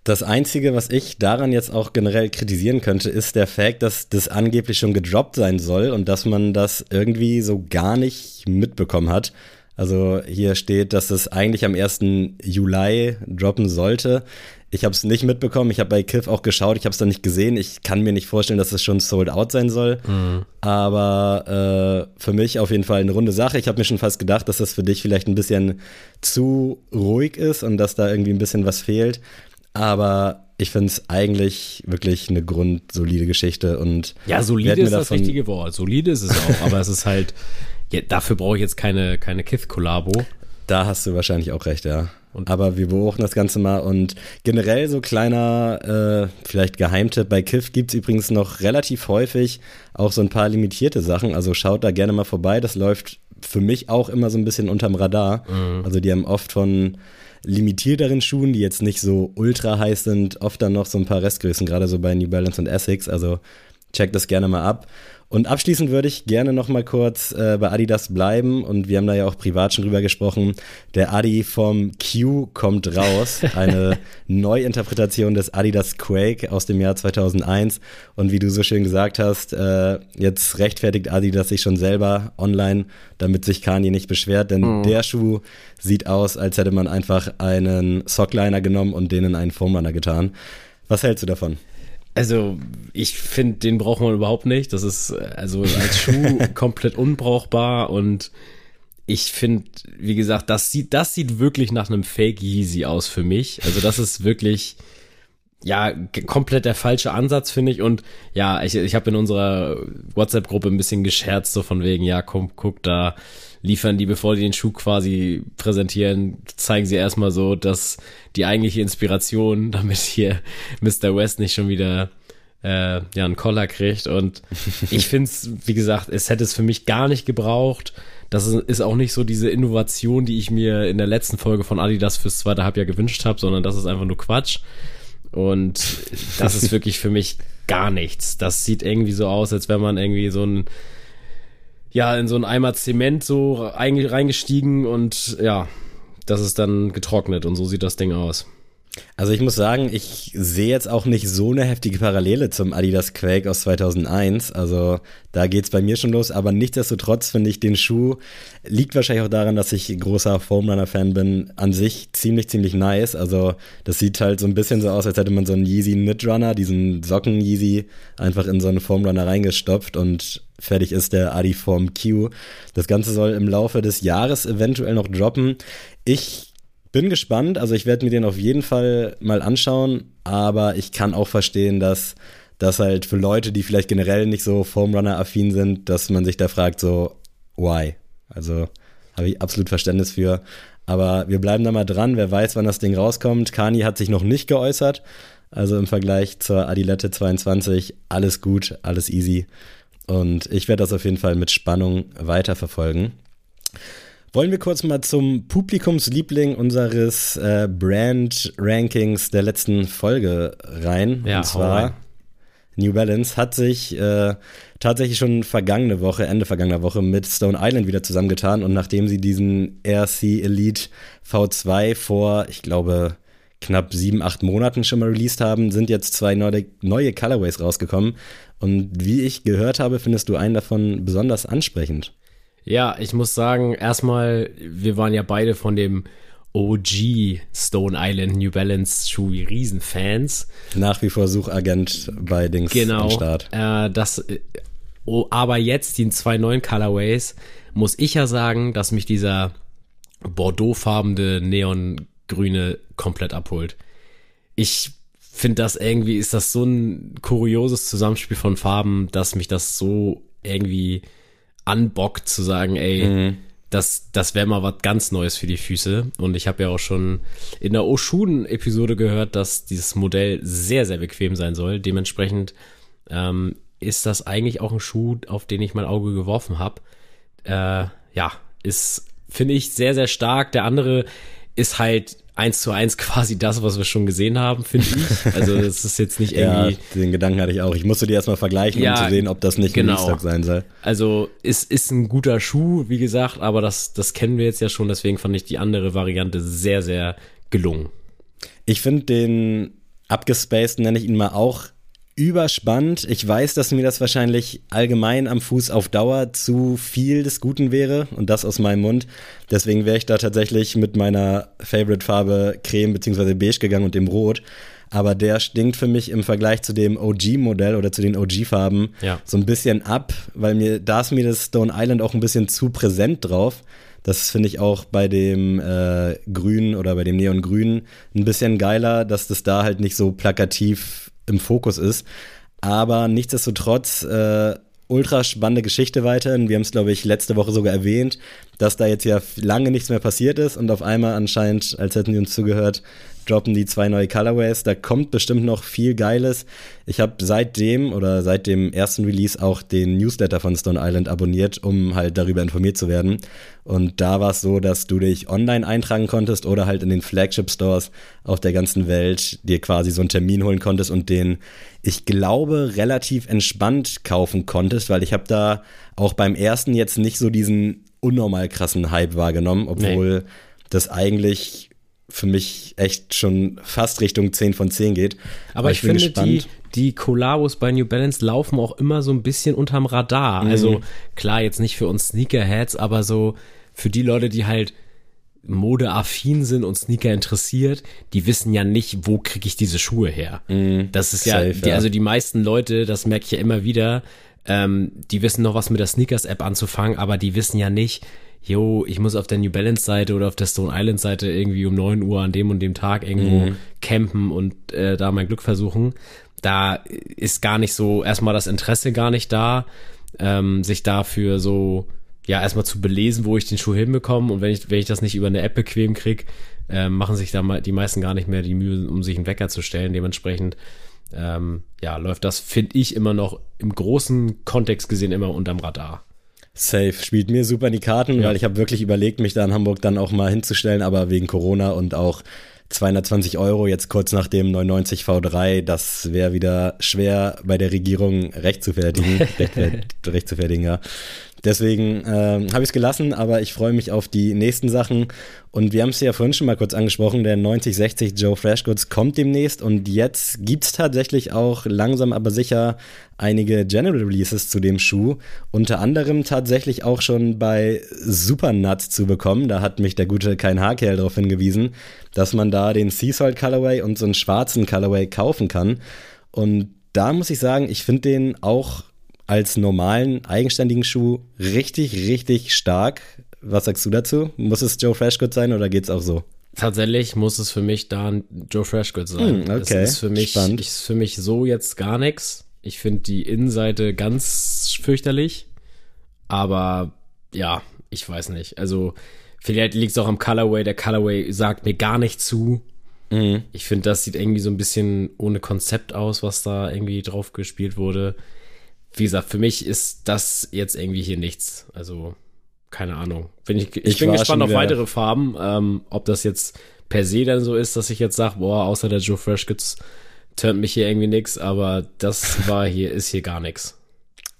Das Einzige, was ich daran jetzt auch generell kritisieren könnte, ist der Fakt, dass das angeblich schon gedroppt sein soll und dass man das irgendwie so gar nicht mitbekommen hat. Also hier steht, dass es eigentlich am 1. Juli droppen sollte. Ich habe es nicht mitbekommen. Ich habe bei Kiff auch geschaut. Ich habe es dann nicht gesehen. Ich kann mir nicht vorstellen, dass es schon sold out sein soll. Mhm. Aber äh, für mich auf jeden Fall eine runde Sache. Ich habe mir schon fast gedacht, dass das für dich vielleicht ein bisschen zu ruhig ist und dass da irgendwie ein bisschen was fehlt. Aber ich finde es eigentlich wirklich eine grundsolide Geschichte und ja, solide ist das richtige Wort. Solide ist es auch, aber es ist halt ja, dafür brauche ich jetzt keine, keine Kith-Kollabo. Da hast du wahrscheinlich auch recht, ja. Und Aber wir beobachten das Ganze mal und generell so kleiner, äh, vielleicht Geheimtipp, bei Kiff gibt es übrigens noch relativ häufig auch so ein paar limitierte Sachen, also schaut da gerne mal vorbei, das läuft für mich auch immer so ein bisschen unterm Radar. Mhm. Also die haben oft von limitierteren Schuhen, die jetzt nicht so ultra heiß sind, oft dann noch so ein paar Restgrößen, gerade so bei New Balance und Essex, also checkt das gerne mal ab. Und abschließend würde ich gerne noch mal kurz äh, bei Adidas bleiben und wir haben da ja auch privat schon drüber gesprochen. Der Adi vom Q kommt raus, eine Neuinterpretation des Adidas Quake aus dem Jahr 2001 und wie du so schön gesagt hast, äh, jetzt rechtfertigt Adidas sich schon selber online, damit sich Kanye nicht beschwert, denn mhm. der Schuh sieht aus, als hätte man einfach einen Sockliner genommen und den in einen Foamrunner getan. Was hältst du davon? Also, ich finde, den braucht man überhaupt nicht. Das ist also als Schuh komplett unbrauchbar und ich finde, wie gesagt, das sieht, das sieht wirklich nach einem Fake Yeezy aus für mich. Also, das ist wirklich, ja, komplett der falsche Ansatz, finde ich. Und ja, ich, ich habe in unserer WhatsApp-Gruppe ein bisschen gescherzt, so von wegen, ja, komm, guck da, liefern die, bevor die den Schuh quasi präsentieren, zeigen sie erstmal so, dass die eigentliche Inspiration, damit hier Mr. West nicht schon wieder äh, ja einen Collar kriegt. Und ich finde es, wie gesagt, es hätte es für mich gar nicht gebraucht. Das ist auch nicht so diese Innovation, die ich mir in der letzten Folge von Adidas fürs zweite Halbjahr gewünscht habe, sondern das ist einfach nur Quatsch. Und das ist wirklich für mich gar nichts. Das sieht irgendwie so aus, als wenn man irgendwie so ein ja, in so einen Eimer Zement so reingestiegen und ja, das ist dann getrocknet und so sieht das Ding aus. Also ich muss sagen, ich sehe jetzt auch nicht so eine heftige Parallele zum Adidas Quake aus 2001. Also da geht's bei mir schon los. Aber nichtsdestotrotz finde ich den Schuh, liegt wahrscheinlich auch daran, dass ich großer Foamrunner-Fan bin, an sich ziemlich, ziemlich nice. Also das sieht halt so ein bisschen so aus, als hätte man so einen Yeezy Knit diesen Socken Yeezy, einfach in so einen Foamrunner reingestopft und fertig ist der Adiform Q. Das Ganze soll im Laufe des Jahres eventuell noch droppen. Ich bin gespannt, also ich werde mir den auf jeden Fall mal anschauen, aber ich kann auch verstehen, dass das halt für Leute, die vielleicht generell nicht so Foamrunner-affin sind, dass man sich da fragt, so, why? Also habe ich absolut Verständnis für. Aber wir bleiben da mal dran. Wer weiß, wann das Ding rauskommt. Kani hat sich noch nicht geäußert. Also im Vergleich zur Adilette 22 alles gut, alles easy. Und ich werde das auf jeden Fall mit Spannung weiterverfolgen. Wollen wir kurz mal zum Publikumsliebling unseres äh, Brand-Rankings der letzten Folge rein. Ja, Und zwar New Balance hat sich äh, tatsächlich schon vergangene Woche, Ende vergangener Woche mit Stone Island wieder zusammengetan und nachdem sie diesen RC Elite V2 vor, ich glaube, knapp sieben, acht Monaten schon mal released haben, sind jetzt zwei neue, neue Colorways rausgekommen und wie ich gehört habe, findest du einen davon besonders ansprechend. Ja, ich muss sagen, erstmal, wir waren ja beide von dem OG Stone Island New Balance Schuh Riesenfans. Nach wie vor Suchagent bei Dings Genau. am Start. Äh, das, äh, oh, aber jetzt die zwei neuen Colorways muss ich ja sagen, dass mich dieser Bordeauxfarbene Neongrüne komplett abholt. Ich finde das irgendwie, ist das so ein kurioses Zusammenspiel von Farben, dass mich das so irgendwie anbockt zu sagen, ey, das, das wäre mal was ganz Neues für die Füße. Und ich habe ja auch schon in der Oshun-Episode gehört, dass dieses Modell sehr, sehr bequem sein soll. Dementsprechend ähm, ist das eigentlich auch ein Schuh, auf den ich mein Auge geworfen habe. Äh, ja, ist, finde ich, sehr, sehr stark. Der andere ist halt eins zu eins quasi das, was wir schon gesehen haben, finde ich. Also das ist jetzt nicht Ja, irgendwie. den Gedanken hatte ich auch. Ich musste die erstmal vergleichen, Ja, um zu sehen, ob das nicht genau. ein Restock sein soll. Also ist, ist ein guter Schuh, wie gesagt, aber das, das kennen wir jetzt ja schon, deswegen fand ich die andere Variante sehr, sehr gelungen. Ich finde den abgespaced, nenne ich ihn mal auch, überspannt. Ich weiß, dass mir das wahrscheinlich allgemein am Fuß auf Dauer zu viel des Guten wäre und das aus meinem Mund. Deswegen wäre ich da tatsächlich mit meiner Favorite-Farbe Creme bzw. Beige gegangen und dem Rot. Aber der stinkt für mich im Vergleich zu dem OG-Modell oder zu den OG-Farben Ja. so ein bisschen ab, weil mir, da ist mir das Stone Island auch ein bisschen zu präsent drauf. Das finde ich auch bei dem äh, Grün oder bei dem Neongrün ein bisschen geiler, dass das da halt nicht so plakativ im Fokus ist. Aber nichtsdestotrotz, äh, ultra spannende Geschichte weiterhin. Wir haben es, glaube ich, letzte Woche sogar erwähnt, dass da jetzt ja lange nichts mehr passiert ist und auf einmal anscheinend, als hätten die uns zugehört, droppen die zwei neue Colorways. Da kommt bestimmt noch viel Geiles. Ich habe seitdem oder seit dem ersten Release auch den Newsletter von Stone Island abonniert, um halt darüber informiert zu werden. Und da war es so, dass du dich online eintragen konntest oder halt in den Flagship Stores auf der ganzen Welt dir quasi so einen Termin holen konntest und den, ich glaube, relativ entspannt kaufen konntest, weil ich habe da auch beim ersten jetzt nicht so diesen unnormal krassen Hype wahrgenommen, obwohl das eigentlich für mich echt schon fast Richtung 10 von 10 geht. Aber ich, finde, die, die Collabos bei New Balance laufen auch immer so ein bisschen unterm Radar. Also klar, jetzt nicht für uns Sneakerheads, aber so für die Leute, die halt modeaffin sind und Sneaker interessiert, die wissen ja nicht, wo kriege ich diese Schuhe her. Das ist ja, Safe, die, ja. also die meisten Leute, das merke ich ja immer wieder, ähm, die wissen noch was mit der Sneakers-App anzufangen, aber die wissen ja nicht, jo, ich muss auf der New Balance-Seite oder auf der Stone Island-Seite irgendwie um 9 Uhr an dem und dem Tag irgendwo campen und äh, da mein Glück versuchen. Da ist gar nicht so erstmal das Interesse gar nicht da, ähm, sich dafür so ja erstmal zu belesen, wo ich den Schuh hinbekomme und wenn ich wenn ich das nicht über eine App bequem krieg, ähm, machen sich da mal die meisten gar nicht mehr die Mühe, um sich einen Wecker zu stellen. Dementsprechend ähm, ja läuft das finde ich immer noch im großen Kontext gesehen immer unterm Radar. Safe spielt mir super in die Karten, Ja. weil ich habe wirklich überlegt, mich da in Hamburg dann auch mal hinzustellen, aber wegen Corona und auch 220 Euro jetzt kurz nach dem 990 V3, das wäre wieder schwer bei der Regierung recht zu fertigen, recht, recht zu fertigen, ja. Deswegen ähm, habe ich es gelassen, aber ich freue mich auf die nächsten Sachen. Und wir haben es ja vorhin schon mal kurz angesprochen, der 9060 Joe Freshgoods kommt demnächst und jetzt gibt's tatsächlich auch langsam aber sicher einige General Releases zu dem Schuh. Unter anderem tatsächlich auch schon bei Supernuts zu bekommen. Da hat mich der gute Kein Haarkerl darauf hingewiesen, dass man da den Sea Salt Colorway und so einen schwarzen Colorway kaufen kann. Und da muss ich sagen, ich finde den auch als normalen, eigenständigen Schuh richtig, richtig stark. Was sagst du dazu? Muss es Joe Freshgood sein oder geht's auch so? Tatsächlich muss es für mich da ein Joe Freshgood sein. Hm, okay. Das ist für mich, Spannend. ist für mich so jetzt gar nichts. Ich finde die Innenseite ganz fürchterlich. Aber ja, ich weiß nicht. Also Vielleicht liegt es auch am Colorway. Der Colorway sagt mir gar nicht zu. Mhm. Ich finde, das sieht irgendwie so ein bisschen ohne Konzept aus, was da irgendwie drauf gespielt wurde. Wie gesagt, für mich ist das jetzt irgendwie hier nichts. Also, keine Ahnung. Bin ich, ich, ich bin gespannt auf weitere Farben. Ähm, ob das jetzt per se dann so ist, dass ich jetzt sage, boah, außer der Joe Fresh gibt's, turnt mich hier irgendwie nix, aber das war hier, ist hier gar nichts.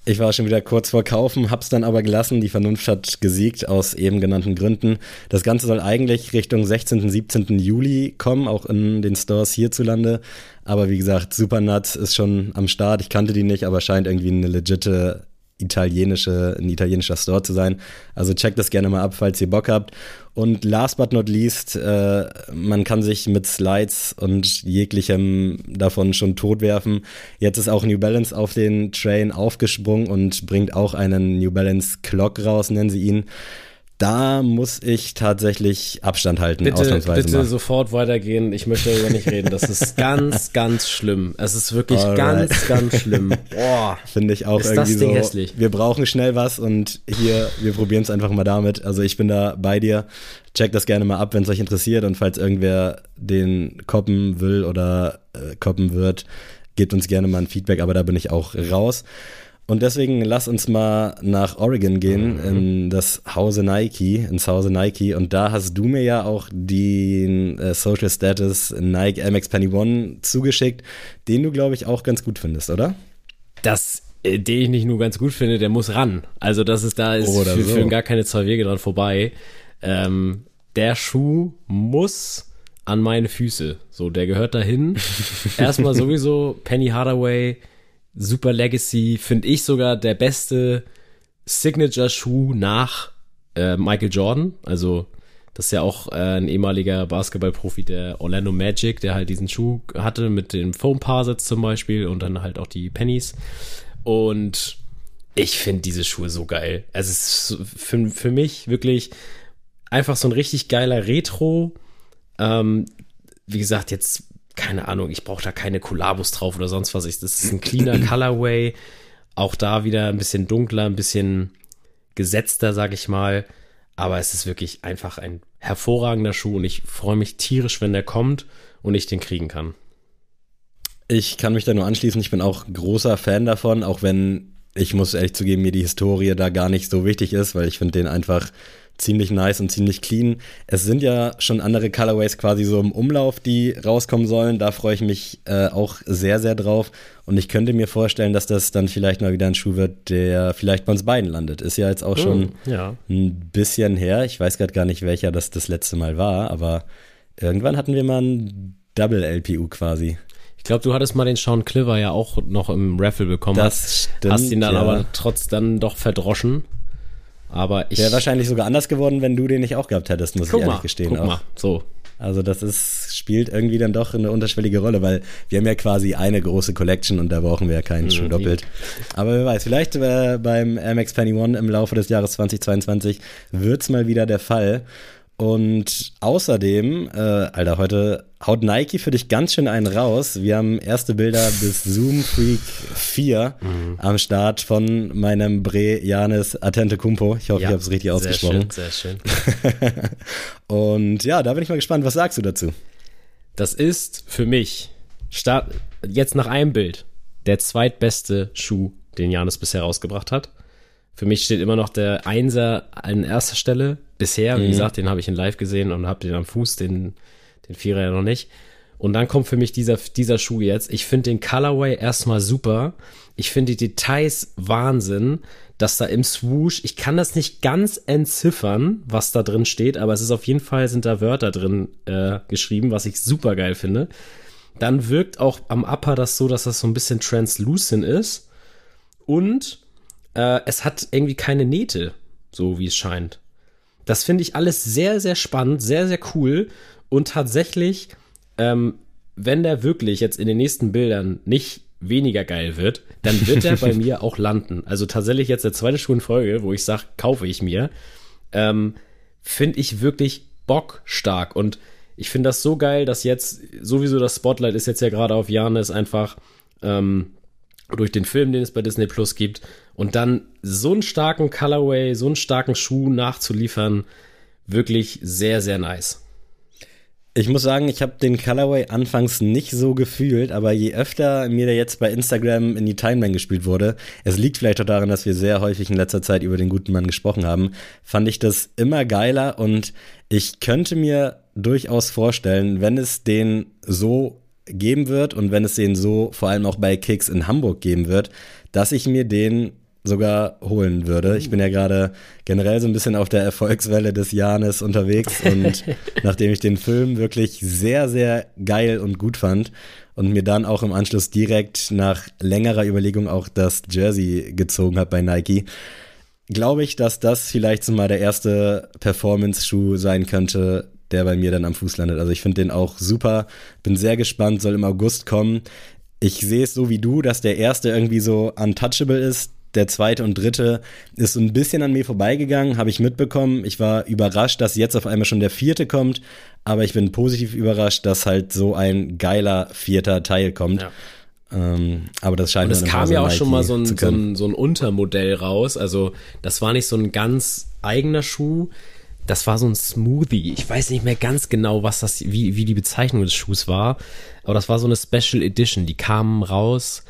Ich war schon wieder kurz vor Kaufen, hab's dann aber gelassen. Die Vernunft hat gesiegt aus eben genannten Gründen. Das Ganze soll eigentlich Richtung 16., 17. Juli kommen, auch in den Stores hierzulande. Aber wie gesagt, Supernuts ist schon am Start. Ich kannte die nicht, aber scheint irgendwie eine legitime italienische, ein italienischer Store zu sein. Also checkt das gerne mal ab, falls ihr Bock habt. Und last but not least, äh, man kann sich mit Slides und jeglichem davon schon totwerfen. Jetzt ist auch New Balance auf den Train aufgesprungen und bringt auch einen New Balance Clock raus, nennen sie ihn da muss ich tatsächlich Abstand halten, bitte, ausnahmsweise. Bitte mal. sofort weitergehen. Ich möchte darüber nicht reden. Das ist ganz, ganz schlimm. Es ist wirklich Alright. ganz, ganz schlimm. Boah. Finde ich auch ist irgendwie das Ding so. Hässlich. Wir brauchen schnell was und hier, wir probieren es einfach mal damit. Also ich bin da bei dir. Checkt das gerne mal ab, wenn es euch interessiert und falls irgendwer den koppen will oder äh, koppen wird, gebt uns gerne mal ein Feedback, aber da bin ich auch raus. Und deswegen lass uns mal nach Oregon gehen, mhm. in das Hause Nike, ins Hause Nike. Und da hast du mir ja auch den äh, Social Status Nike MX Penny One zugeschickt, den du, glaube ich, auch ganz gut findest, oder? Das, äh, den ich nicht nur ganz gut finde, der muss ran. Also das ist, da ist für, so. für gar keine zwei Wege dran vorbei. Ähm, der Schuh muss an meine Füße. So, der gehört dahin. Erstmal sowieso Penny Hardaway Super Legacy, finde ich sogar der beste Signature-Schuh nach äh, Michael Jordan. Also, das ist ja auch äh, ein ehemaliger Basketballprofi der Orlando Magic, der halt diesen Schuh hatte mit dem Foam Parsets zum Beispiel und dann halt auch die Pennies. Und ich finde diese Schuhe so geil. Es ist für, für mich wirklich einfach so ein richtig geiler Retro. Ähm, wie gesagt, jetzt keine Ahnung, ich brauche da keine Kollabos drauf oder sonst was. Das ist ein cleaner Colorway. Auch da wieder ein bisschen dunkler, ein bisschen gesetzter, sag ich mal. Aber es ist wirklich einfach ein hervorragender Schuh und ich freue mich tierisch, wenn der kommt und ich den kriegen kann. Ich kann mich da nur anschließen. Ich bin auch großer Fan davon, auch wenn ich muss ehrlich zugeben, mir die Historie da gar nicht so wichtig ist, weil ich finde den einfach ziemlich nice und ziemlich clean. Es sind ja schon andere Colorways quasi so im Umlauf, die rauskommen sollen. Da freue ich mich äh, auch sehr, sehr drauf. Und ich könnte mir vorstellen, dass das dann vielleicht mal wieder ein Schuh wird, der vielleicht bei uns beiden landet. Ist ja jetzt auch schon oh, ja. ein bisschen her. Ich weiß gerade gar nicht, welcher das das letzte Mal war, aber irgendwann hatten wir mal ein Double LPU quasi. Ich glaube, du hattest mal den Sean Cliver ja auch noch im Raffle bekommen. Das stimmt, Hast ihn dann ja. aber trotz dann doch verdroschen. Aber ich. Wäre wahrscheinlich sogar anders geworden, wenn du den nicht auch gehabt hättest, muss guck ich ehrlich mal, gestehen. Guck auch. mal, so. Also das ist, spielt irgendwie dann doch eine unterschwellige Rolle, weil wir haben ja quasi eine große Collection und da brauchen wir ja keinen mhm, Schuh doppelt. Aber wer weiß, vielleicht äh, beim MX Penny One im Laufe des Jahres 2022 wird's mal wieder der Fall. Und außerdem, äh, Alter, heute haut Nike für dich ganz schön einen raus. Wir haben erste Bilder bis Zoom Freak 4 mhm. am Start von meinem Bre Janis Atente Kumpo. Ich hoffe, ja, ich habe es richtig ausgesprochen. Sehr schön, sehr schön. Und ja, da bin ich mal gespannt. Was sagst du dazu? Das ist für mich, start, jetzt nach einem Bild, der zweitbeste Schuh, den Janis bisher rausgebracht hat. Für mich steht immer noch der Einser an erster Stelle. Bisher, wie mhm. gesagt, den habe ich in Live gesehen und habe den am Fuß, den, den Vierer ja noch nicht. Und dann kommt für mich dieser, dieser Schuh jetzt. Ich finde den Colorway erstmal super. Ich finde die Details Wahnsinn, dass da im Swoosh, ich kann das nicht ganz entziffern, was da drin steht, aber es ist auf jeden Fall, sind da Wörter drin äh, geschrieben, was ich super geil finde. Dann wirkt auch am Upper das so, dass das so ein bisschen translucent ist. Und äh, es hat irgendwie keine Nähte, so wie es scheint. Das finde ich alles sehr, sehr spannend, sehr, sehr cool. Und tatsächlich, ähm, wenn der wirklich jetzt in den nächsten Bildern nicht weniger geil wird, dann wird er bei mir auch landen. Also tatsächlich jetzt der zweite Schuh in Folge, wo ich sage, kaufe ich mir, ähm, finde ich wirklich bockstark. Und ich finde das so geil, dass jetzt sowieso das Spotlight ist jetzt ja gerade auf Janis einfach ähm, durch den Film, den es bei Disney Plus gibt, und dann so einen starken Colorway, so einen starken Schuh nachzuliefern, wirklich sehr, sehr nice. Ich muss sagen, ich habe den Colorway anfangs nicht so gefühlt, aber je öfter mir der jetzt bei Instagram in die Timeline gespielt wurde, es liegt vielleicht auch daran, dass wir sehr häufig in letzter Zeit über den guten Mann gesprochen haben, fand ich das immer geiler und ich könnte mir durchaus vorstellen, wenn es den so geben wird und wenn es den so vor allem auch bei Kicks in Hamburg geben wird, dass ich mir den sogar holen würde. Ich bin ja gerade generell so ein bisschen auf der Erfolgswelle des Janes unterwegs und nachdem ich den Film wirklich sehr, sehr geil und gut fand und mir dann auch im Anschluss direkt nach längerer Überlegung auch das Jersey gezogen habe bei Nike, glaube ich, dass das vielleicht so mal der erste Performance-Schuh sein könnte, der bei mir dann am Fuß landet. Also ich finde den auch super, bin sehr gespannt, soll im August kommen. Ich sehe es so wie du, dass der erste irgendwie so untouchable ist, der zweite und dritte ist so ein bisschen an mir vorbeigegangen, habe ich mitbekommen. Ich war überrascht, dass jetzt auf einmal schon der vierte kommt, aber ich bin positiv überrascht, dass halt so ein geiler vierter Teil kommt. Ja. Ähm, aber das scheint Und es kam ja auch schon mal so ein, so, ein, so ein Untermodell raus. Also das war nicht so ein ganz eigener Schuh. Das war so ein Smoothie. Ich weiß nicht mehr ganz genau, was das, wie, wie die Bezeichnung des Schuhs war. Aber das war so eine Special Edition. Die kamen raus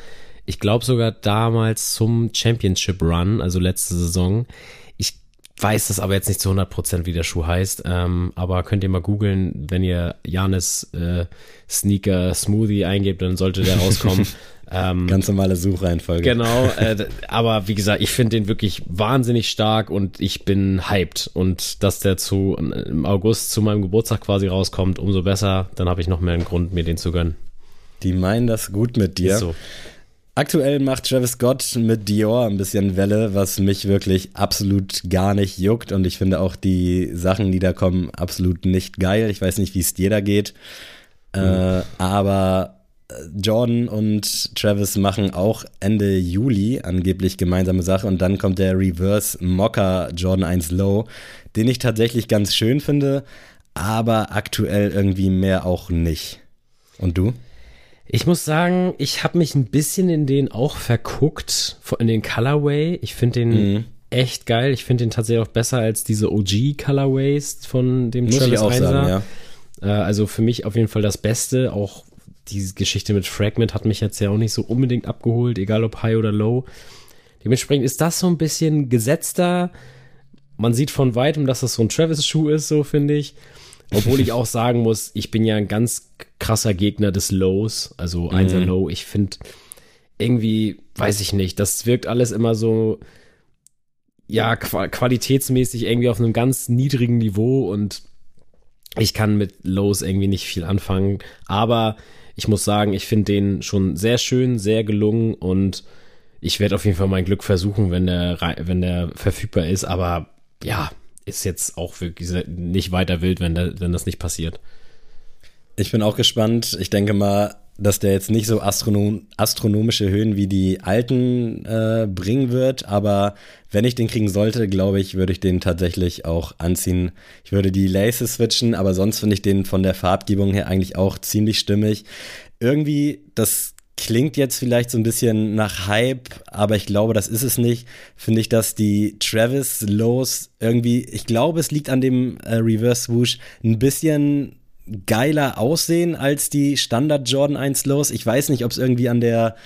ich glaube sogar damals zum Championship Run, also letzte Saison. Weiß das aber jetzt nicht zu 100 Prozent, wie der Schuh heißt. Ähm, aber könnt ihr mal googeln, wenn ihr Janis äh, Sneaker Smoothie eingebt, dann sollte der rauskommen. ähm, Ganz normale Suchreihenfolge. Genau, äh, aber wie gesagt, ich finde den wirklich wahnsinnig stark und ich bin hyped. Und dass der zu im August zu meinem Geburtstag quasi rauskommt, umso besser. Dann habe ich noch mehr einen Grund, mir den zu gönnen. Die meinen das gut mit dir. Ist so. Aktuell macht Travis Scott mit Dior ein bisschen Welle, was mich wirklich absolut gar nicht juckt. Und ich finde auch die Sachen, die da kommen, absolut nicht geil. Ich weiß nicht, wie es dir da geht. Mhm. Äh, aber äh, Jordan und Travis machen auch Ende Juli angeblich gemeinsame Sache. Und dann kommt der Reverse Mocker Jordan 1 Low, den ich tatsächlich ganz schön finde, aber aktuell irgendwie mehr auch nicht. Und du? Ich muss sagen, ich habe mich ein bisschen in den auch verguckt, in den Colorway. Ich finde den mhm. echt geil. Ich finde den tatsächlich auch besser als diese OG Colorways von dem muss Travis ich auch sagen, ja. Äh, also für mich auf jeden Fall das Beste. Auch diese Geschichte mit Fragment hat mich jetzt ja auch nicht so unbedingt abgeholt, egal ob High oder Low. Dementsprechend ist das so ein bisschen gesetzter. Man sieht von weitem, dass das so ein Travis-Schuh ist, so finde ich. Obwohl ich auch sagen muss, ich bin ja ein ganz krasser Gegner des Lows, also 1er mhm. Low. Ich finde irgendwie, weiß ich nicht, das wirkt alles immer so, ja, qualitätsmäßig irgendwie auf einem ganz niedrigen Niveau und ich kann mit Lows irgendwie nicht viel anfangen. Aber ich muss sagen, ich finde den schon sehr schön, sehr gelungen und ich werde auf jeden Fall mein Glück versuchen, wenn der, wenn der verfügbar ist. Aber ja, ist jetzt auch wirklich nicht weiter wild, wenn, da, wenn das nicht passiert. Ich bin auch gespannt. Ich denke mal, dass der jetzt nicht so astronom astronomische Höhen wie die alten äh, bringen wird, aber wenn ich den kriegen sollte, glaube ich, würde ich den tatsächlich auch anziehen. Ich würde die Laces switchen, aber sonst finde ich den von der Farbgebung her eigentlich auch ziemlich stimmig. Irgendwie, das klingt jetzt vielleicht so ein bisschen nach Hype, aber ich glaube, das ist es nicht. Finde ich, dass die Travis Lows irgendwie, ich glaube, es liegt an dem äh, Reverse Swoosh ein bisschen geiler aussehen als die Standard Jordan 1 Lows. Ich weiß nicht, ob es irgendwie an der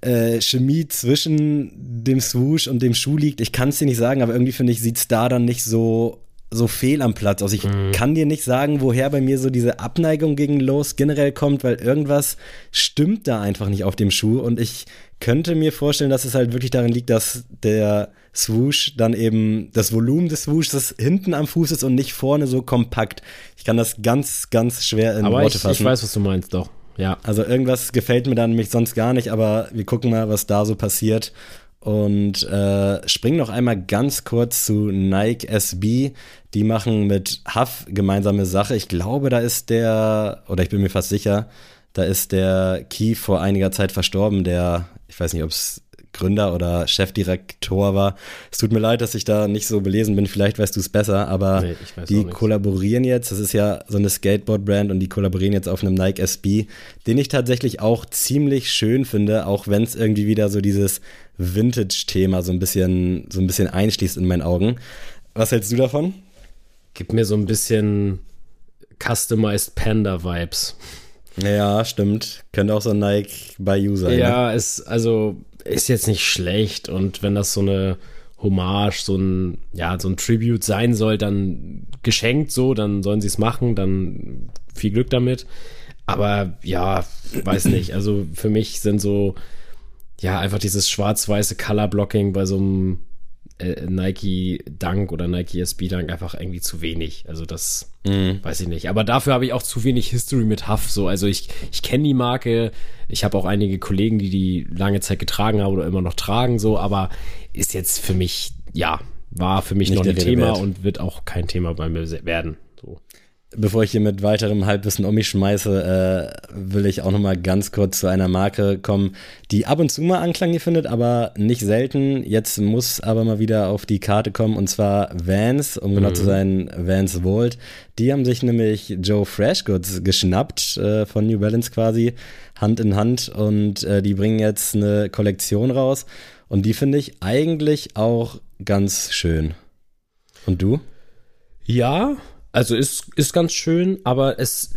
äh, Chemie zwischen dem Swoosh und dem Schuh liegt. Ich kann es dir nicht sagen, aber irgendwie finde ich, sieht es da dann nicht so so fehl am Platz aus. Ich mhm. kann dir nicht sagen, woher bei mir so diese Abneigung gegen Lows generell kommt, weil irgendwas stimmt da einfach nicht auf dem Schuh und ich könnte mir vorstellen, dass es halt wirklich darin liegt, dass der Swoosh dann eben das Volumen des Swooshs hinten am Fuß ist und nicht vorne so kompakt. Ich kann das ganz, ganz schwer in aber Worte ich, fassen. Ich weiß, was du meinst, doch. Ja. Also irgendwas gefällt mir dann nämlich sonst gar nicht, aber wir gucken mal, was da so passiert und äh, springen noch einmal ganz kurz zu Nike SB. Die machen mit Huff gemeinsame Sache. Ich glaube, da ist der, oder ich bin mir fast sicher, da ist der Key vor einiger Zeit verstorben, der, ich weiß nicht, ob es Gründer oder Chefdirektor war. Es tut mir leid, dass ich da nicht so belesen bin. Vielleicht weißt du es besser, aber nee, die kollaborieren jetzt. Das ist ja so eine Skateboard-Brand und die kollaborieren jetzt auf einem Nike SB, den ich tatsächlich auch ziemlich schön finde, auch wenn es irgendwie wieder so dieses Vintage-Thema so ein bisschen, so ein bisschen einschließt in meinen Augen. Was hältst du davon? gibt mir so ein bisschen Customized Panda Vibes. Ja, stimmt. Könnte auch so ein Nike by You sein. Ja, ne? ist, also, ist jetzt nicht schlecht und wenn das so eine Hommage, so ein, ja, so ein Tribute sein soll, dann geschenkt so, dann sollen sie es machen, dann viel Glück damit. Aber ja, weiß nicht. Also für mich sind so, ja, einfach dieses schwarz-weiße Color Blocking bei so einem äh, Nike Dunk oder Nike SB Dunk einfach irgendwie zu wenig. Also das mhm. weiß ich nicht. Aber dafür habe ich auch zu wenig History mit Huff. So, also ich, ich kenne die Marke. Ich habe auch einige Kollegen, die die lange Zeit getragen haben oder immer noch tragen. So, aber ist jetzt für mich ja war für mich nicht noch ein Thema wert. und wird auch kein Thema bei mir werden. So bevor ich hier mit weiterem Halbwissen um mich schmeiße, äh, will ich auch noch mal ganz kurz zu einer Marke kommen, die ab und zu mal Anklang hier findet, aber nicht selten. Jetzt muss aber mal wieder auf die Karte kommen und zwar Vans, um genau mhm. zu sein, Vans Vault. Die haben sich nämlich Joe Freshgoods geschnappt, äh, von New Balance quasi, Hand in Hand und äh, die bringen jetzt eine Kollektion raus und die finde ich eigentlich auch ganz schön. Und du? Ja, also ist, ist ganz schön, aber es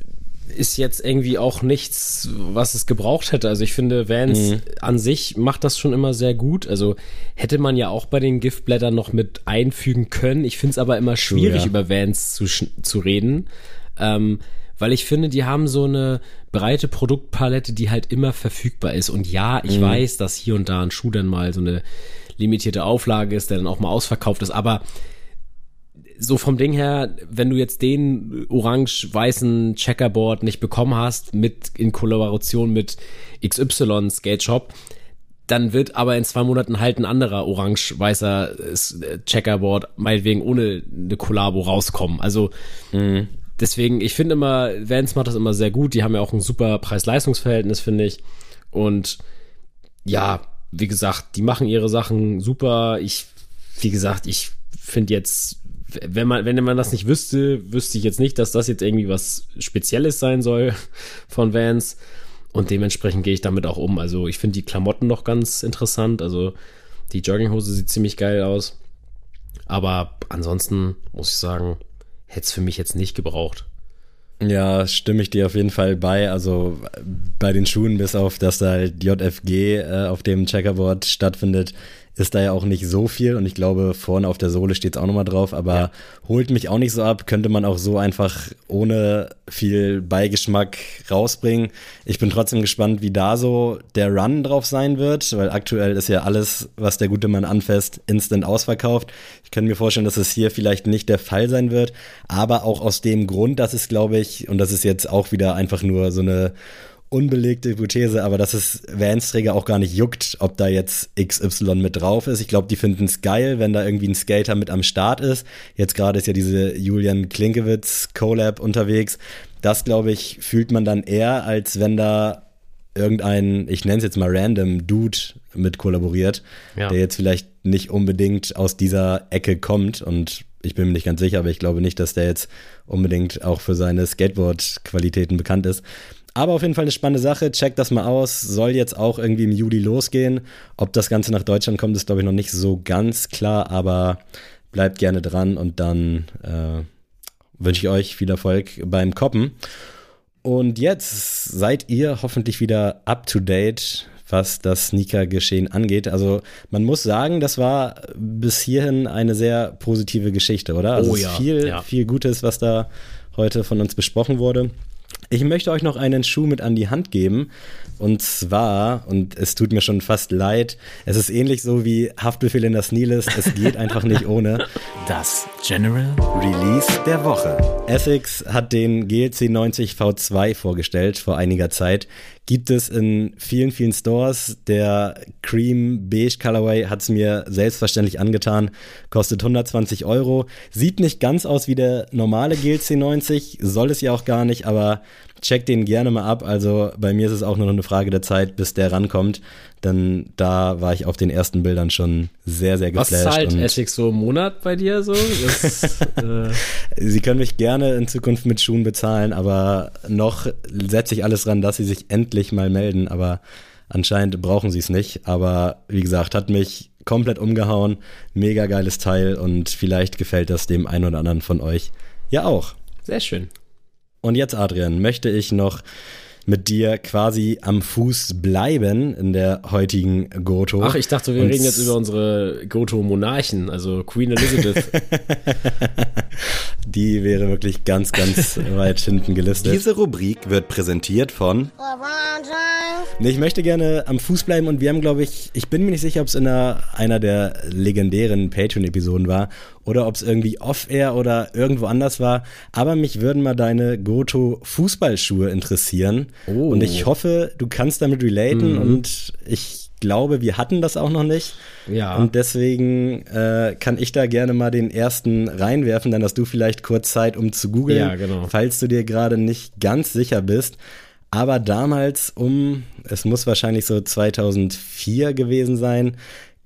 ist jetzt irgendwie auch nichts, was es gebraucht hätte. Also ich finde, Vans mhm. an sich macht das schon immer sehr gut. Also hätte man ja auch bei den Giftblättern noch mit einfügen können. Ich finde es aber immer schwierig, ja. über Vans zu, zu reden. Ähm, weil ich finde, die haben so eine breite Produktpalette, die halt immer verfügbar ist. Und ja, ich mhm. weiß, dass hier und da ein Schuh dann mal so eine limitierte Auflage ist, der dann auch mal ausverkauft ist. Aber so vom Ding her, wenn du jetzt den orange-weißen Checkerboard nicht bekommen hast, mit in Kollaboration mit XY Skate Shop, dann wird aber in zwei Monaten halt ein anderer orange-weißer äh, Checkerboard, meinetwegen ohne eine Kollabo rauskommen. Also mhm. deswegen, ich finde immer, Vans macht das immer sehr gut. Die haben ja auch ein super Preis-Leistungs-Verhältnis, finde ich. Und ja, wie gesagt, die machen ihre Sachen super. Ich, wie gesagt, ich finde jetzt wenn man, wenn man das nicht wüsste, wüsste ich jetzt nicht, dass das jetzt irgendwie was Spezielles sein soll von Vans. Und dementsprechend gehe ich damit auch um. Also ich finde die Klamotten noch ganz interessant. Also die Jogginghose sieht ziemlich geil aus. Aber ansonsten muss ich sagen, hätte es für mich jetzt nicht gebraucht. Ja, stimme ich dir auf jeden Fall bei. Also bei den Schuhen, bis auf dass da halt JFG äh, auf dem Checkerboard stattfindet, ist da ja auch nicht so viel und ich glaube, vorne auf der Sohle steht es auch nochmal drauf, aber ja. holt mich auch nicht so ab, könnte man auch so einfach ohne viel Beigeschmack rausbringen. Ich bin trotzdem gespannt, wie da so der Run drauf sein wird, weil aktuell ist ja alles, was der gute Mann anfasst, instant ausverkauft. Ich kann mir vorstellen, dass es hier vielleicht nicht der Fall sein wird, aber auch aus dem Grund, dass es, glaube ich, und das ist jetzt auch wieder einfach nur so eine unbelegte Hypothese, aber dass es Vans-Träger auch gar nicht juckt, ob da jetzt XY mit drauf ist. Ich glaube, die finden es geil, wenn da irgendwie ein Skater mit am Start ist. Jetzt gerade ist ja diese Julian Klinkewitz Collab unterwegs. Das, glaube ich, fühlt man dann eher, als wenn da irgendein, ich nenne es jetzt mal random, Dude mit kollaboriert, ja. der jetzt vielleicht nicht unbedingt aus dieser Ecke kommt und ich bin mir nicht ganz sicher, aber ich glaube nicht, dass der jetzt unbedingt auch für seine Skateboard-Qualitäten bekannt ist. Aber auf jeden Fall eine spannende Sache. Checkt das mal aus. Soll jetzt auch irgendwie im Juli losgehen. Ob das Ganze nach Deutschland kommt, ist, glaube ich, noch nicht so ganz klar. Aber bleibt gerne dran und dann äh, wünsche ich euch viel Erfolg beim Koppen. Und jetzt seid ihr hoffentlich wieder up to date, was das Sneaker-Geschehen angeht. Also man muss sagen, das war bis hierhin eine sehr positive Geschichte, oder? Also oh ja, viel, ja. viel Gutes, was da heute von uns besprochen wurde. Ich möchte euch noch einen Schuh mit an die Hand geben. Und zwar, und es tut mir schon fast leid, es ist ähnlich so wie Haftbefehl in das Niles. Es geht einfach nicht ohne. Das General Release der Woche. Essex hat den GLC 90 V2 vorgestellt vor einiger Zeit gibt es in vielen, vielen Stores. Der Cream Beige Colorway hat es mir selbstverständlich angetan, kostet 120 Euro. Sieht nicht ganz aus wie der normale GLC 90, soll es ja auch gar nicht, aber check den gerne mal ab. Also bei mir ist es auch nur noch eine Frage der Zeit, bis der rankommt. Denn da war ich auf den ersten Bildern schon sehr, sehr geflasht. Was zahlt Essex so im Monat bei dir so? Das, äh Sie können mich gerne in Zukunft mit Schuhen bezahlen, aber noch setze ich alles dran, dass Sie sich endlich mal melden. Aber anscheinend brauchen Sie es nicht. Aber wie gesagt, hat mich komplett umgehauen. Mega geiles Teil und vielleicht gefällt das dem einen oder anderen von euch ja auch. Sehr schön. Und jetzt, Adrian, möchte ich noch mit dir quasi am Fuß bleiben in der heutigen Goto. Ach, ich dachte, wir Und reden jetzt über unsere Goto-Monarchen, also Queen Elizabeth. Die wäre wirklich ganz, ganz weit hinten gelistet. Diese Rubrik wird präsentiert von Nee, ich möchte gerne am Fuß bleiben und wir haben, glaube ich, ich bin mir nicht sicher, ob es in einer, einer der legendären Patreon-Episoden war oder ob es irgendwie off-air oder irgendwo anders war. Aber mich würden mal deine Goto-Fußballschuhe interessieren. Oh. Und ich hoffe, du kannst damit relaten mhm. und ich glaube, wir hatten das auch noch nicht. Ja. Und deswegen äh, kann ich da gerne mal den ersten reinwerfen, dann hast du vielleicht kurz Zeit, um zu googeln, ja, genau. falls du dir gerade nicht ganz sicher bist. Aber damals um, es muss wahrscheinlich so 2004 gewesen sein,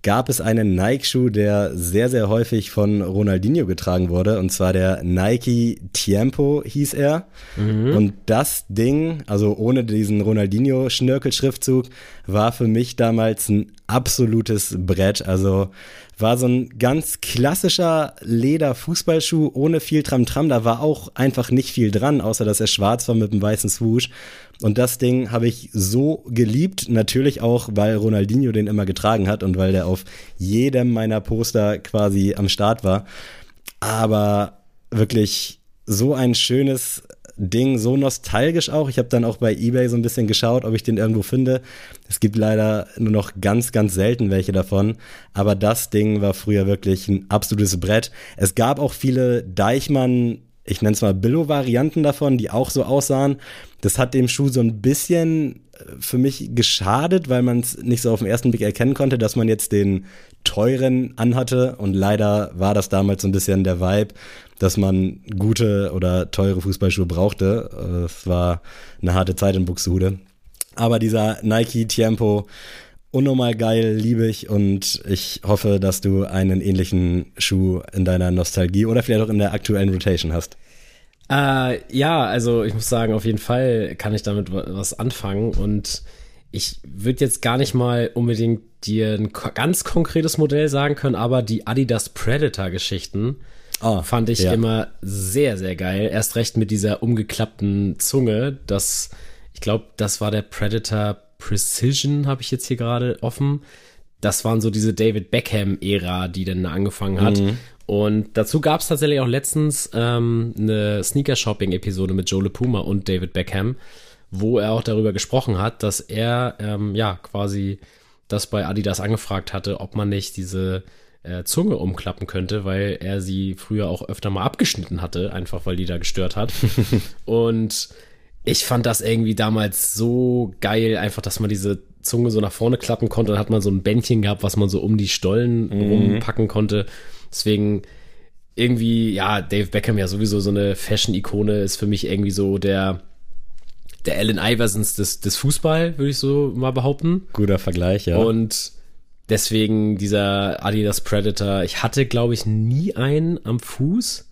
gab es einen Nike-Schuh, der sehr, sehr häufig von Ronaldinho getragen wurde. Und zwar der Nike Tiempo hieß er. Mhm. Und das Ding, also ohne diesen Ronaldinho-Schnörkel-Schriftzug, war für mich damals ein absolutes Brett. Also war so ein ganz klassischer Leder-Fußballschuh ohne viel Tram-Tram. Da war auch einfach nicht viel dran, außer dass er schwarz war mit einem weißen Swoosh. Und das Ding habe ich so geliebt, natürlich auch, weil Ronaldinho den immer getragen hat und weil der auf jedem meiner Poster quasi am Start war. Aber wirklich so ein schönes Ding, so nostalgisch auch. Ich habe dann auch bei eBay so ein bisschen geschaut, ob ich den irgendwo finde. Es gibt leider nur noch ganz, ganz selten welche davon. Aber das Ding war früher wirklich ein absolutes Brett. Es gab auch viele Deichmann ich nenne es mal Billo-Varianten davon, die auch so aussahen. Das hat dem Schuh so ein bisschen äh, für mich geschadet, weil man es nicht so auf den ersten Blick erkennen konnte, dass man jetzt den teuren anhatte. Und leider war das damals so ein bisschen der Vibe, dass man gute oder teure Fußballschuhe brauchte. Äh, es war eine harte Zeit in Buxtehude. Aber dieser Nike Tiempo, unnormal geil, liebe ich und ich hoffe, dass du einen ähnlichen Schuh in deiner Nostalgie oder vielleicht auch in der aktuellen Rotation hast. Äh, ja, also ich muss sagen, auf jeden Fall kann ich damit was anfangen und ich würde jetzt gar nicht mal unbedingt dir ein ganz konkretes Modell sagen können, aber die Adidas Predator Geschichten oh, fand ich ja. immer sehr, sehr geil. Erst recht mit dieser umgeklappten Zunge. Das, ich glaube, das war der Predator Precision habe ich jetzt hier gerade offen. Das waren so diese David Beckham-Ära, die dann angefangen hat. Mhm. Und dazu gab es tatsächlich auch letztens ähm, eine Sneaker-Shopping-Episode mit Joe LePuma und David Beckham, wo er auch darüber gesprochen hat, dass er ähm, ja quasi das bei Adidas angefragt hatte, ob man nicht diese äh, Zunge umklappen könnte, weil er sie früher auch öfter mal abgeschnitten hatte, einfach weil die da gestört hat. und ich fand das irgendwie damals so geil, einfach, dass man diese Zunge so nach vorne klappen konnte. Dann hat man so ein Bändchen gehabt, was man so um die Stollen mhm. rumpacken konnte. Deswegen irgendwie, ja, Dave Beckham ja sowieso so eine Fashion-Ikone ist für mich irgendwie so der, der Allen Iversons des, des Fußball, würde ich so mal behaupten. Guter Vergleich, ja. Und deswegen dieser Adidas Predator. Ich hatte, glaube ich, nie einen am Fuß.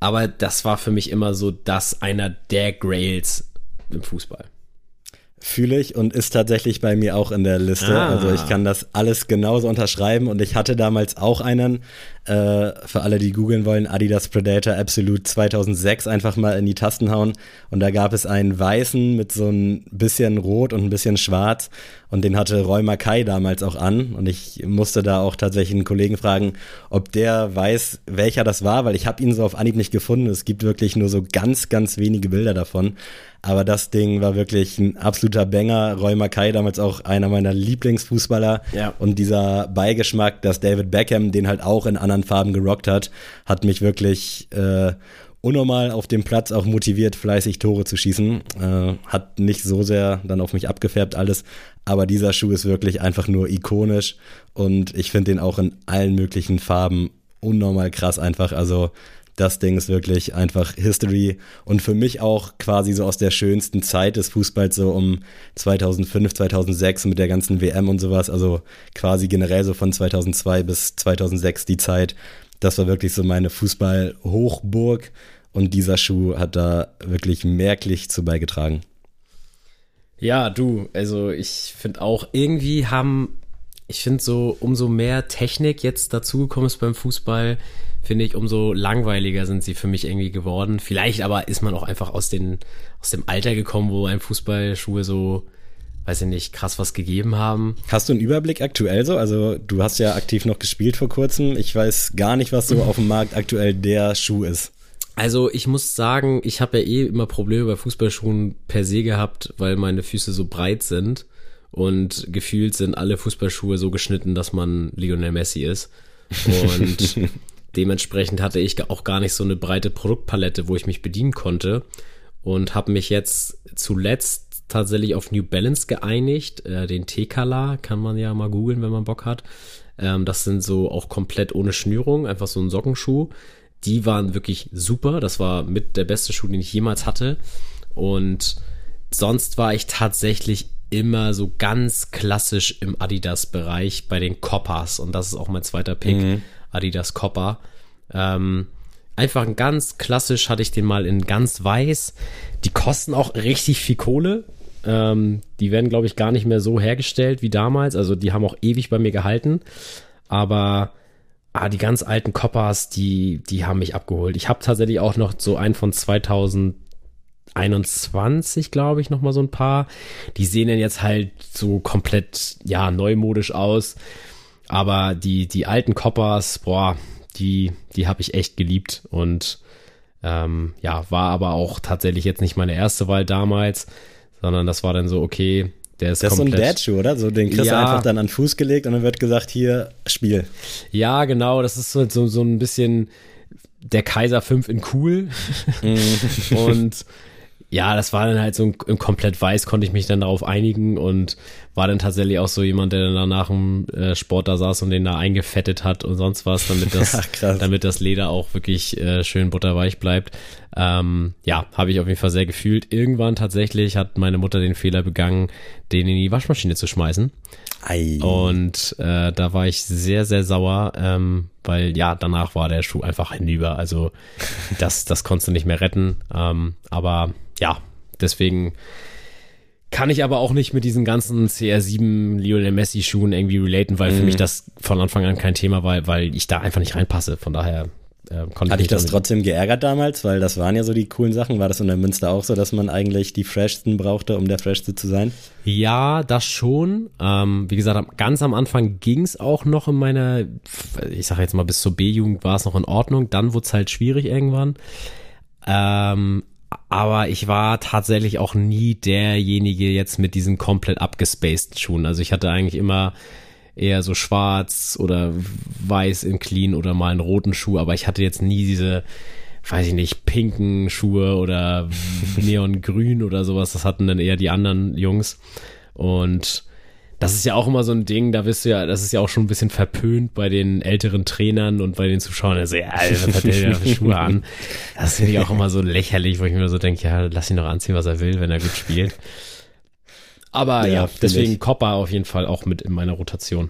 Aber das war für mich immer so das einer der Grails im Fußball. Fühle ich und ist tatsächlich bei mir auch in der Liste. Ah. Also ich kann das alles genauso unterschreiben und ich hatte damals auch einen, äh, für alle, die googeln wollen, Adidas Predator Absolute 2006 einfach mal in die Tasten hauen. Und da gab es einen weißen mit so ein bisschen rot und ein bisschen schwarz. Und den hatte Roy Mackay damals auch an. Und ich musste da auch tatsächlich einen Kollegen fragen, ob der weiß, welcher das war, weil ich habe ihn so auf Anhieb nicht gefunden. Es gibt wirklich nur so ganz, ganz wenige Bilder davon. Aber das Ding war wirklich ein absoluter Banger. Roy Mackay damals auch einer meiner Lieblingsfußballer. Ja. Und dieser Beigeschmack, dass David Beckham den halt auch in anderen Farben gerockt hat, hat mich wirklich äh, unnormal auf dem Platz auch motiviert, fleißig Tore zu schießen. Äh, hat nicht so sehr dann auf mich abgefärbt alles, aber dieser Schuh ist wirklich einfach nur ikonisch und ich finde den auch in allen möglichen Farben unnormal krass einfach. Also das Ding ist wirklich einfach History und für mich auch quasi so aus der schönsten Zeit des Fußballs, so um 2005, 2006 mit der ganzen WM und sowas, also quasi generell so von 2002 bis 2006 die Zeit. Das war wirklich so meine Fußball-Hochburg und dieser Schuh hat da wirklich merklich zu beigetragen. Ja, du, also ich finde auch, irgendwie haben ich finde so, umso mehr Technik jetzt dazugekommen ist beim Fußball, finde ich, umso langweiliger sind sie für mich irgendwie geworden. Vielleicht aber ist man auch einfach aus, den, aus dem Alter gekommen, wo einem Fußballschuhe so, weiß ich nicht, krass was gegeben haben. Hast du einen Überblick aktuell so? Also du hast ja aktiv noch gespielt vor kurzem. Ich weiß gar nicht, was so auf dem Markt aktuell der Schuh ist. Also ich muss sagen, ich habe ja eh immer Probleme bei Fußballschuhen per se gehabt, weil meine Füße so breit sind und gefühlt sind alle Fußballschuhe so geschnitten, dass man Lionel Messi ist. Und dementsprechend hatte ich auch gar nicht so eine breite Produktpalette, wo ich mich bedienen konnte und habe mich jetzt zuletzt tatsächlich auf New Balance geeinigt. Äh, den T-Color kann man ja mal googeln, wenn man Bock hat. Ähm, das sind so auch komplett ohne Schnürung, einfach so ein Sockenschuh. Die waren wirklich super. Das war mit der beste Schuh, den ich jemals hatte. Und sonst war ich tatsächlich immer so ganz klassisch im Adidas-Bereich bei den Coppers. Und das ist auch mein zweiter Pick, mhm. Adidas Copper. Ähm, einfach ein ganz klassisch hatte ich den mal in ganz weiß. Die kosten auch richtig viel Kohle. Ähm, die werden, glaube ich, gar nicht mehr so hergestellt wie damals. Also die haben auch ewig bei mir gehalten. Aber ah, die ganz alten Coppers, die, die haben mich abgeholt. Ich habe tatsächlich auch noch so einen von 2000 21, glaube ich, noch mal so ein paar. Die sehen dann jetzt halt so komplett, ja, neumodisch aus. Aber die, die alten Coppers, boah, die, die habe ich echt geliebt. Und ähm, ja, war aber auch tatsächlich jetzt nicht meine erste Wahl damals, sondern das war dann so, okay, der ist Das ist komplett, so ein Dad-Schuh, oder? So, den kriegst Ja. du einfach dann an Fuß gelegt und dann wird gesagt, hier, Spiel. Ja, genau, das ist so, so, so ein bisschen der Kaiser 5 in cool. und ja, das war dann halt so ein, im komplett weiß, konnte ich mich dann darauf einigen und war dann tatsächlich auch so jemand, der dann nach dem äh, Sport da saß und den da eingefettet hat und sonst was, damit das, krass. damit das Leder auch wirklich äh, schön butterweich bleibt. Ähm, ja, habe ich auf jeden Fall sehr gefühlt. Irgendwann tatsächlich hat meine Mutter den Fehler begangen, den in die Waschmaschine zu schmeißen. Ei. Und äh, da war ich sehr, sehr sauer, ähm, weil ja, danach war der Schuh einfach hinüber. Also das, das konntest du nicht mehr retten. Ähm, aber ja, deswegen kann ich aber auch nicht mit diesen ganzen CR7 Lionel Messi Schuhen irgendwie relaten, weil für mich das von Anfang an kein Thema war, weil ich da einfach nicht reinpasse. Von daher äh, konnte Hat dich ich das damit- trotzdem geärgert damals? Weil das waren ja so die coolen Sachen. War das in der Münster auch so, dass man eigentlich die freshsten brauchte, um der freshste zu sein? Ja, das schon. Ähm, wie gesagt, ganz am Anfang ging's auch noch in meiner, ich sage jetzt mal bis zur B-Jugend war es noch in Ordnung. Dann wurde es halt schwierig irgendwann. Ähm, aber ich war tatsächlich auch nie derjenige jetzt mit diesen komplett abgespaceden Schuhen. Also ich hatte eigentlich immer eher so schwarz oder weiß in clean oder mal einen roten Schuh, aber ich hatte jetzt nie diese, weiß ich nicht, pinken Schuhe oder neongrün oder sowas. Das hatten dann eher die anderen Jungs. Und das ist ja auch immer so ein Ding, da bist du ja, das ist ja auch schon ein bisschen verpönt bei den älteren Trainern und bei den Zuschauern. Also, ja, was hat der da für Schuhe an? Das finde ich auch immer so lächerlich, wo ich mir so denke, ja, lass ihn doch anziehen, was er will, wenn er gut spielt. Aber Ja, ja, deswegen ich. Copper auf jeden Fall auch mit in meiner Rotation.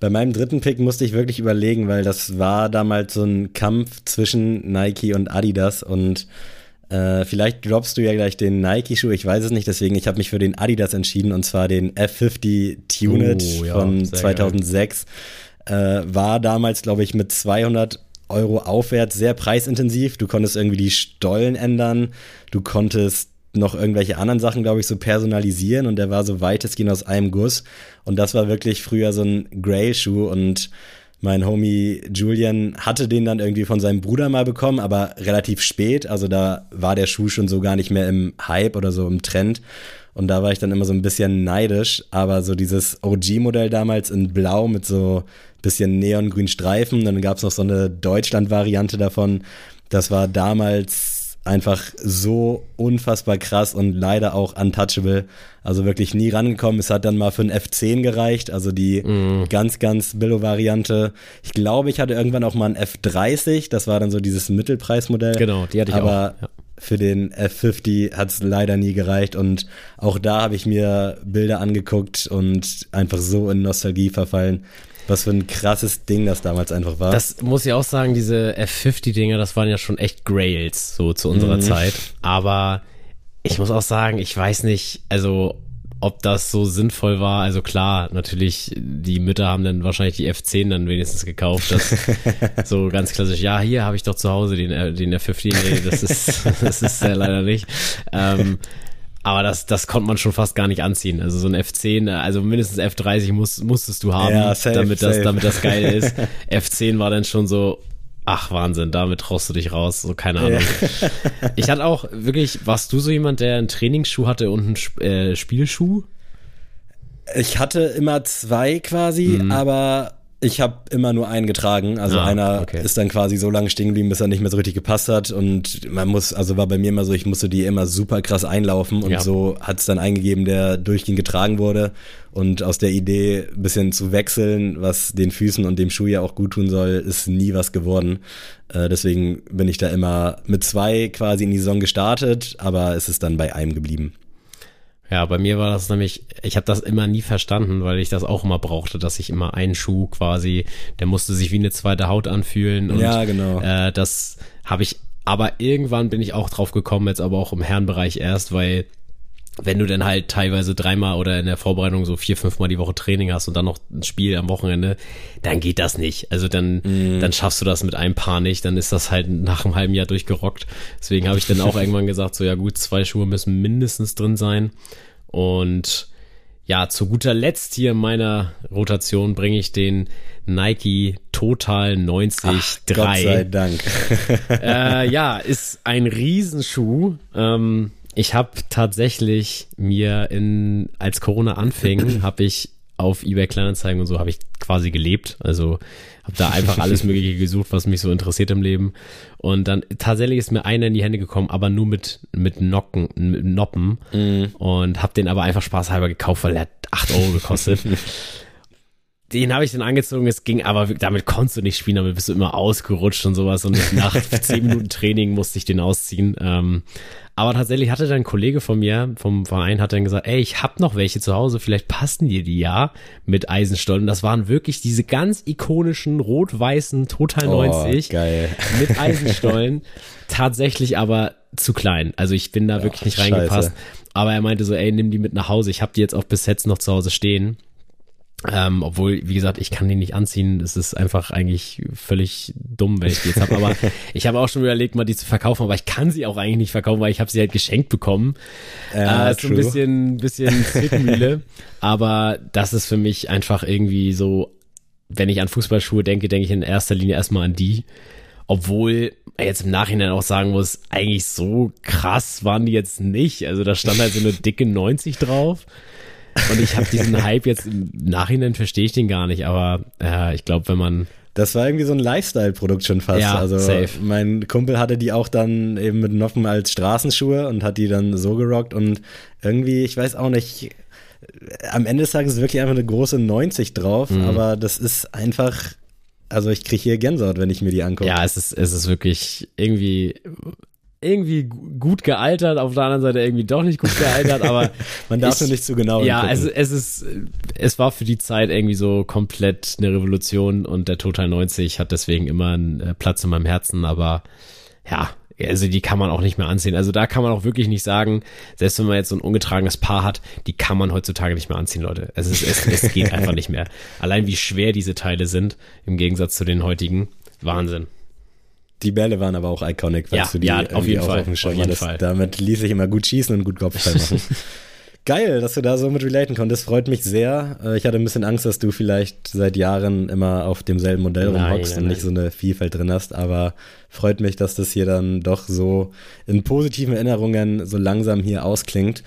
Bei meinem dritten Pick musste ich wirklich überlegen, weil das war damals so ein Kampf zwischen Nike und Adidas und äh, vielleicht droppst du ja gleich den Nike-Schuh, ich weiß es nicht, deswegen ich habe mich für den Adidas entschieden und zwar den F50 Tuned Oh, ja, von sehr 2006. Äh, war damals, glaube ich, mit 200 Euro aufwärts sehr preisintensiv. Du konntest irgendwie die Stollen ändern, du konntest noch irgendwelche anderen Sachen, glaube ich, so personalisieren und der war so weitestgehend aus einem Guss. Und das war wirklich früher so ein Grail-Schuh und mein Homie Julian hatte den dann irgendwie von seinem Bruder mal bekommen, aber relativ spät. Also da war der Schuh schon so gar nicht mehr im Hype oder so im Trend. Und da war ich dann immer so ein bisschen neidisch. Aber so dieses OG-Modell damals in Blau mit so bisschen neongrünen Streifen. Dann gab es noch so eine Deutschland-Variante davon. Das war damals einfach so unfassbar krass und leider auch untouchable. Also wirklich nie rangekommen. Es hat dann mal für einen F10 gereicht, also die ganz, ganz Billo-Variante. Ich glaube, ich hatte irgendwann auch mal einen F30, das war dann so dieses Mittelpreismodell. Genau, die hatte ich Aber auch, ja. für den F50 hat es leider nie gereicht und auch da habe ich mir Bilder angeguckt und einfach so in Nostalgie verfallen. Was für ein krasses Ding das damals einfach war. Das muss ich auch sagen, diese F50-Dinger, das waren ja schon echt Grails, so zu unserer Mhm. Zeit. Aber ich muss auch sagen, ich weiß nicht, also ob das so sinnvoll war. Also klar, natürlich, die Mütter haben dann wahrscheinlich die F10 dann wenigstens gekauft. Das so ganz klassisch, ja, hier habe ich doch zu Hause den, äh, den F15. Nee, das ist, das ist ja leider nicht. Ähm, aber das, das konnte man schon fast gar nicht anziehen. Also so ein F10, also mindestens F30 muss, musstest du haben, Ja, safe, damit, das, safe. damit das geil ist. F10 war dann schon so, ach Wahnsinn, damit traust du dich raus, so keine Ahnung. Ich hatte auch wirklich, warst du so jemand, der einen Trainingsschuh hatte und einen äh, Spielschuh? Ich hatte immer zwei quasi, Mhm. aber ich habe immer nur einen getragen. Also Ah, einer okay. ist dann quasi so lange stehen geblieben, bis er nicht mehr so richtig gepasst hat. Und man muss, also war bei mir immer so, ich musste die immer super krass einlaufen und Ja. so hat es dann eingegeben, der durchgehend getragen wurde. Und aus der Idee, ein bisschen zu wechseln, was den Füßen und dem Schuh ja auch gut tun soll, ist nie was geworden. Äh, deswegen bin ich da immer mit zwei quasi in die Saison gestartet, aber es ist dann bei einem geblieben. Ja, bei mir war das nämlich, ich habe das immer nie verstanden, weil ich das auch immer brauchte, dass ich immer einen Schuh quasi, der musste sich wie eine zweite Haut anfühlen. Und, Ja, genau. Äh, das habe ich, aber irgendwann bin ich auch drauf gekommen, jetzt aber auch im Herrenbereich erst, weil wenn du dann halt teilweise dreimal oder in der Vorbereitung so vier, fünfmal die Woche Training hast und dann noch ein Spiel am Wochenende, dann geht das nicht. Also dann, dann schaffst du das mit einem Paar nicht, dann ist das halt nach einem halben Jahr durchgerockt. Deswegen habe ich dann auch irgendwann gesagt, so ja gut, zwei Schuhe müssen mindestens drin sein. Und ja, zu guter Letzt hier in meiner Rotation bringe ich den Nike Total 90 Gott sei 3 Dank. äh, ja, ist ein Riesenschuh. Ähm, ich habe tatsächlich mir in, als Corona anfing, habe ich auf eBay Kleinanzeigen und so habe ich quasi gelebt. Also habe da einfach alles Mögliche gesucht, was mich so interessiert im Leben. Und dann tatsächlich ist mir einer in die Hände gekommen, aber nur mit mit Nocken, mit Noppen. Und habe den aber einfach spaßhalber gekauft, weil er hat 8 Euro gekostet. den habe ich dann angezogen, es ging aber, damit konntest du nicht spielen, damit bist du immer ausgerutscht und sowas und nach zehn Minuten Training musste ich den ausziehen. Ähm, aber tatsächlich hatte dann ein Kollege von mir vom Verein hat dann gesagt, ey, ich hab noch welche zu Hause, vielleicht passen dir die ja mit Eisenstollen. Das waren wirklich diese ganz ikonischen rot-weißen Total 90 Oh, mit Eisenstollen. Tatsächlich aber zu klein. Also ich bin da wirklich nicht reingepasst. scheiße. Aber er meinte so, ey, nimm die mit nach Hause. Ich habe die jetzt auch bis jetzt noch zu Hause stehen. Ähm, obwohl, wie gesagt, ich kann die nicht anziehen. Das ist einfach eigentlich völlig dumm, wenn ich die jetzt habe. Aber ich habe auch schon überlegt, mal die zu verkaufen, aber ich kann sie auch eigentlich nicht verkaufen, weil ich habe sie halt geschenkt bekommen. Ja, äh, ist so ein bisschen, bisschen Zwickmühle. aber das ist für mich einfach irgendwie so, wenn ich an Fußballschuhe denke, denke ich in erster Linie erstmal an die. Obwohl jetzt im Nachhinein auch sagen muss, eigentlich so krass waren die jetzt nicht. Also da stand halt so eine dicke 90 drauf. Und ich habe diesen Hype jetzt im Nachhinein verstehe ich den gar nicht, aber äh, ich glaube, wenn man Das war irgendwie so ein Lifestyle-Produkt schon fast. Ja, also safe. mein Kumpel hatte die auch dann eben mit Noppen als Straßenschuhe und hat die dann so gerockt und irgendwie, ich weiß auch nicht, am Ende des Tages ist wirklich einfach eine große 90 drauf, Mhm. aber das ist einfach, also ich kriege hier Gänsehaut, wenn ich mir die angucke. ja, es ist es ist wirklich irgendwie irgendwie gu- gut gealtert, auf der anderen Seite irgendwie doch nicht gut gealtert, aber Man darf ich- nur nicht zu genau Ja, also es ist, es war für die Zeit irgendwie so komplett eine Revolution und der Total 90 hat deswegen immer einen äh, Platz in meinem Herzen, aber ja, also die kann man auch nicht mehr anziehen. Also da kann man auch wirklich nicht sagen, selbst wenn man jetzt so ein ungetragenes Paar hat, die kann man heutzutage nicht mehr anziehen, Leute. Es, ist, es, es geht einfach nicht mehr. Allein wie schwer diese Teile sind, im Gegensatz zu den heutigen, Wahnsinn. Die Bälle waren aber auch iconic, falls Ja, du die ja, auf irgendwie jeden auch Fall, auf dem Schirm auf jeden hattest. Fall. Damit ließ ich immer gut schießen und gut Kopfball machen. Geil, dass du da so mit relaten konntest. Freut mich sehr. Äh, Ich hatte ein bisschen Angst, dass du vielleicht seit Jahren immer auf demselben Modell rumhockst und nicht so eine Vielfalt drin hast. Aber freut mich, dass das hier dann doch so in positiven Erinnerungen so langsam hier ausklingt.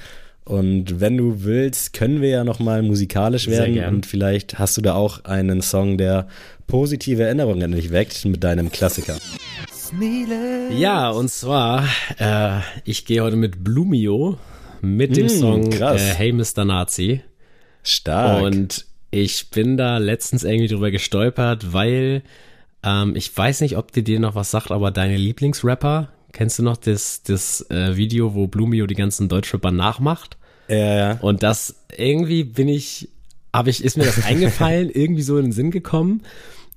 Und wenn du willst, können wir ja nochmal musikalisch Sehr werden. gern. Und vielleicht hast du da auch einen Song, der positive Erinnerungen in dich weckt mit deinem Klassiker. Ja, und zwar, äh, ich gehe heute mit Blumio mit dem Mm, Song äh, Hey Mr. Nazi. Stark. Und ich bin da letztens irgendwie drüber gestolpert, weil ähm, ich weiß nicht, ob dir dir noch was sagt, aber deine Lieblingsrapper, kennst du noch das, das äh, Video, wo Blumio die ganzen Deutschrapper nachmacht? ja, ja. Und das irgendwie bin ich, habe ich, ist mir das eingefallen, irgendwie so in den Sinn gekommen.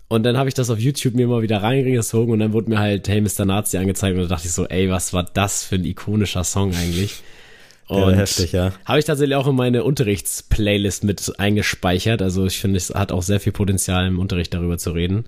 Und dann habe ich das auf YouTube mir mal wieder reingezogen und dann wurde mir halt Hey Mr. Nazi angezeigt und da dachte ich so, ey, was war das für ein ikonischer Song eigentlich? Und Ja, heftig, ja. Habe ich tatsächlich auch in meine Unterrichtsplaylist mit eingespeichert. Also ich finde, es hat auch sehr viel Potenzial im Unterricht darüber zu reden.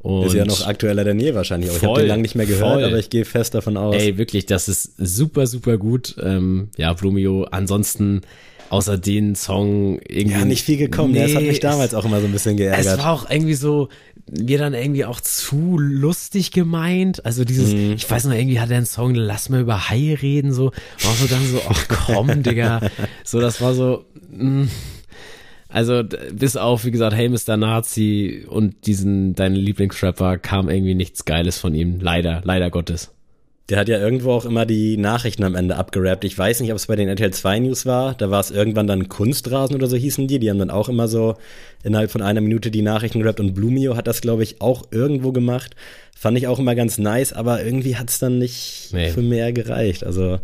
Und Ist ja noch aktueller denn je wahrscheinlich. auch. Ich habe Voll, den lange nicht mehr gehört, voll. aber ich gehe fest davon aus. Ey, wirklich, das ist super, super gut. Ähm, ja, Blumio, ansonsten außer den Song irgendwie. ja, nicht viel gekommen. Nee, das hat mich es- damals auch immer so ein bisschen Es geärgert. war auch irgendwie so, mir dann irgendwie auch zu lustig gemeint. Also dieses, Mhm. ich weiß noch, irgendwie hat er einen Song, lass mal über Hai reden, so. War so dann so, ach komm, Digga. So, das war so, mh. Also, bis auf, wie gesagt, Hey Mr. Nazi und diesen, deinen Lieblingsrapper kam irgendwie nichts Geiles von ihm. Leider, leider Gottes. Der hat ja irgendwo auch immer die Nachrichten am Ende abgerappt. Ich weiß nicht, ob es bei den RTL 2 News war. Da war es irgendwann dann Kunstrasen oder so hießen die. Die haben dann auch immer so innerhalb von einer Minute die Nachrichten gerappt. Und Blumio hat das, glaube ich, auch irgendwo gemacht. Fand ich auch immer ganz nice, aber irgendwie hat es dann nicht Nee. für mehr gereicht. Also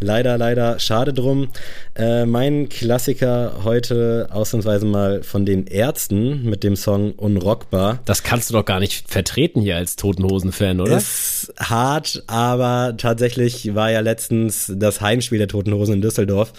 leider, leider schade drum. Äh, mein Klassiker heute ausnahmsweise mal von den Ärzten mit dem Song Unrockbar. Das kannst du doch gar nicht vertreten hier als Totenhosen-Fan, oder? Ist hart, aber tatsächlich war ja letztens das Heimspiel der Toten Hosen in Düsseldorf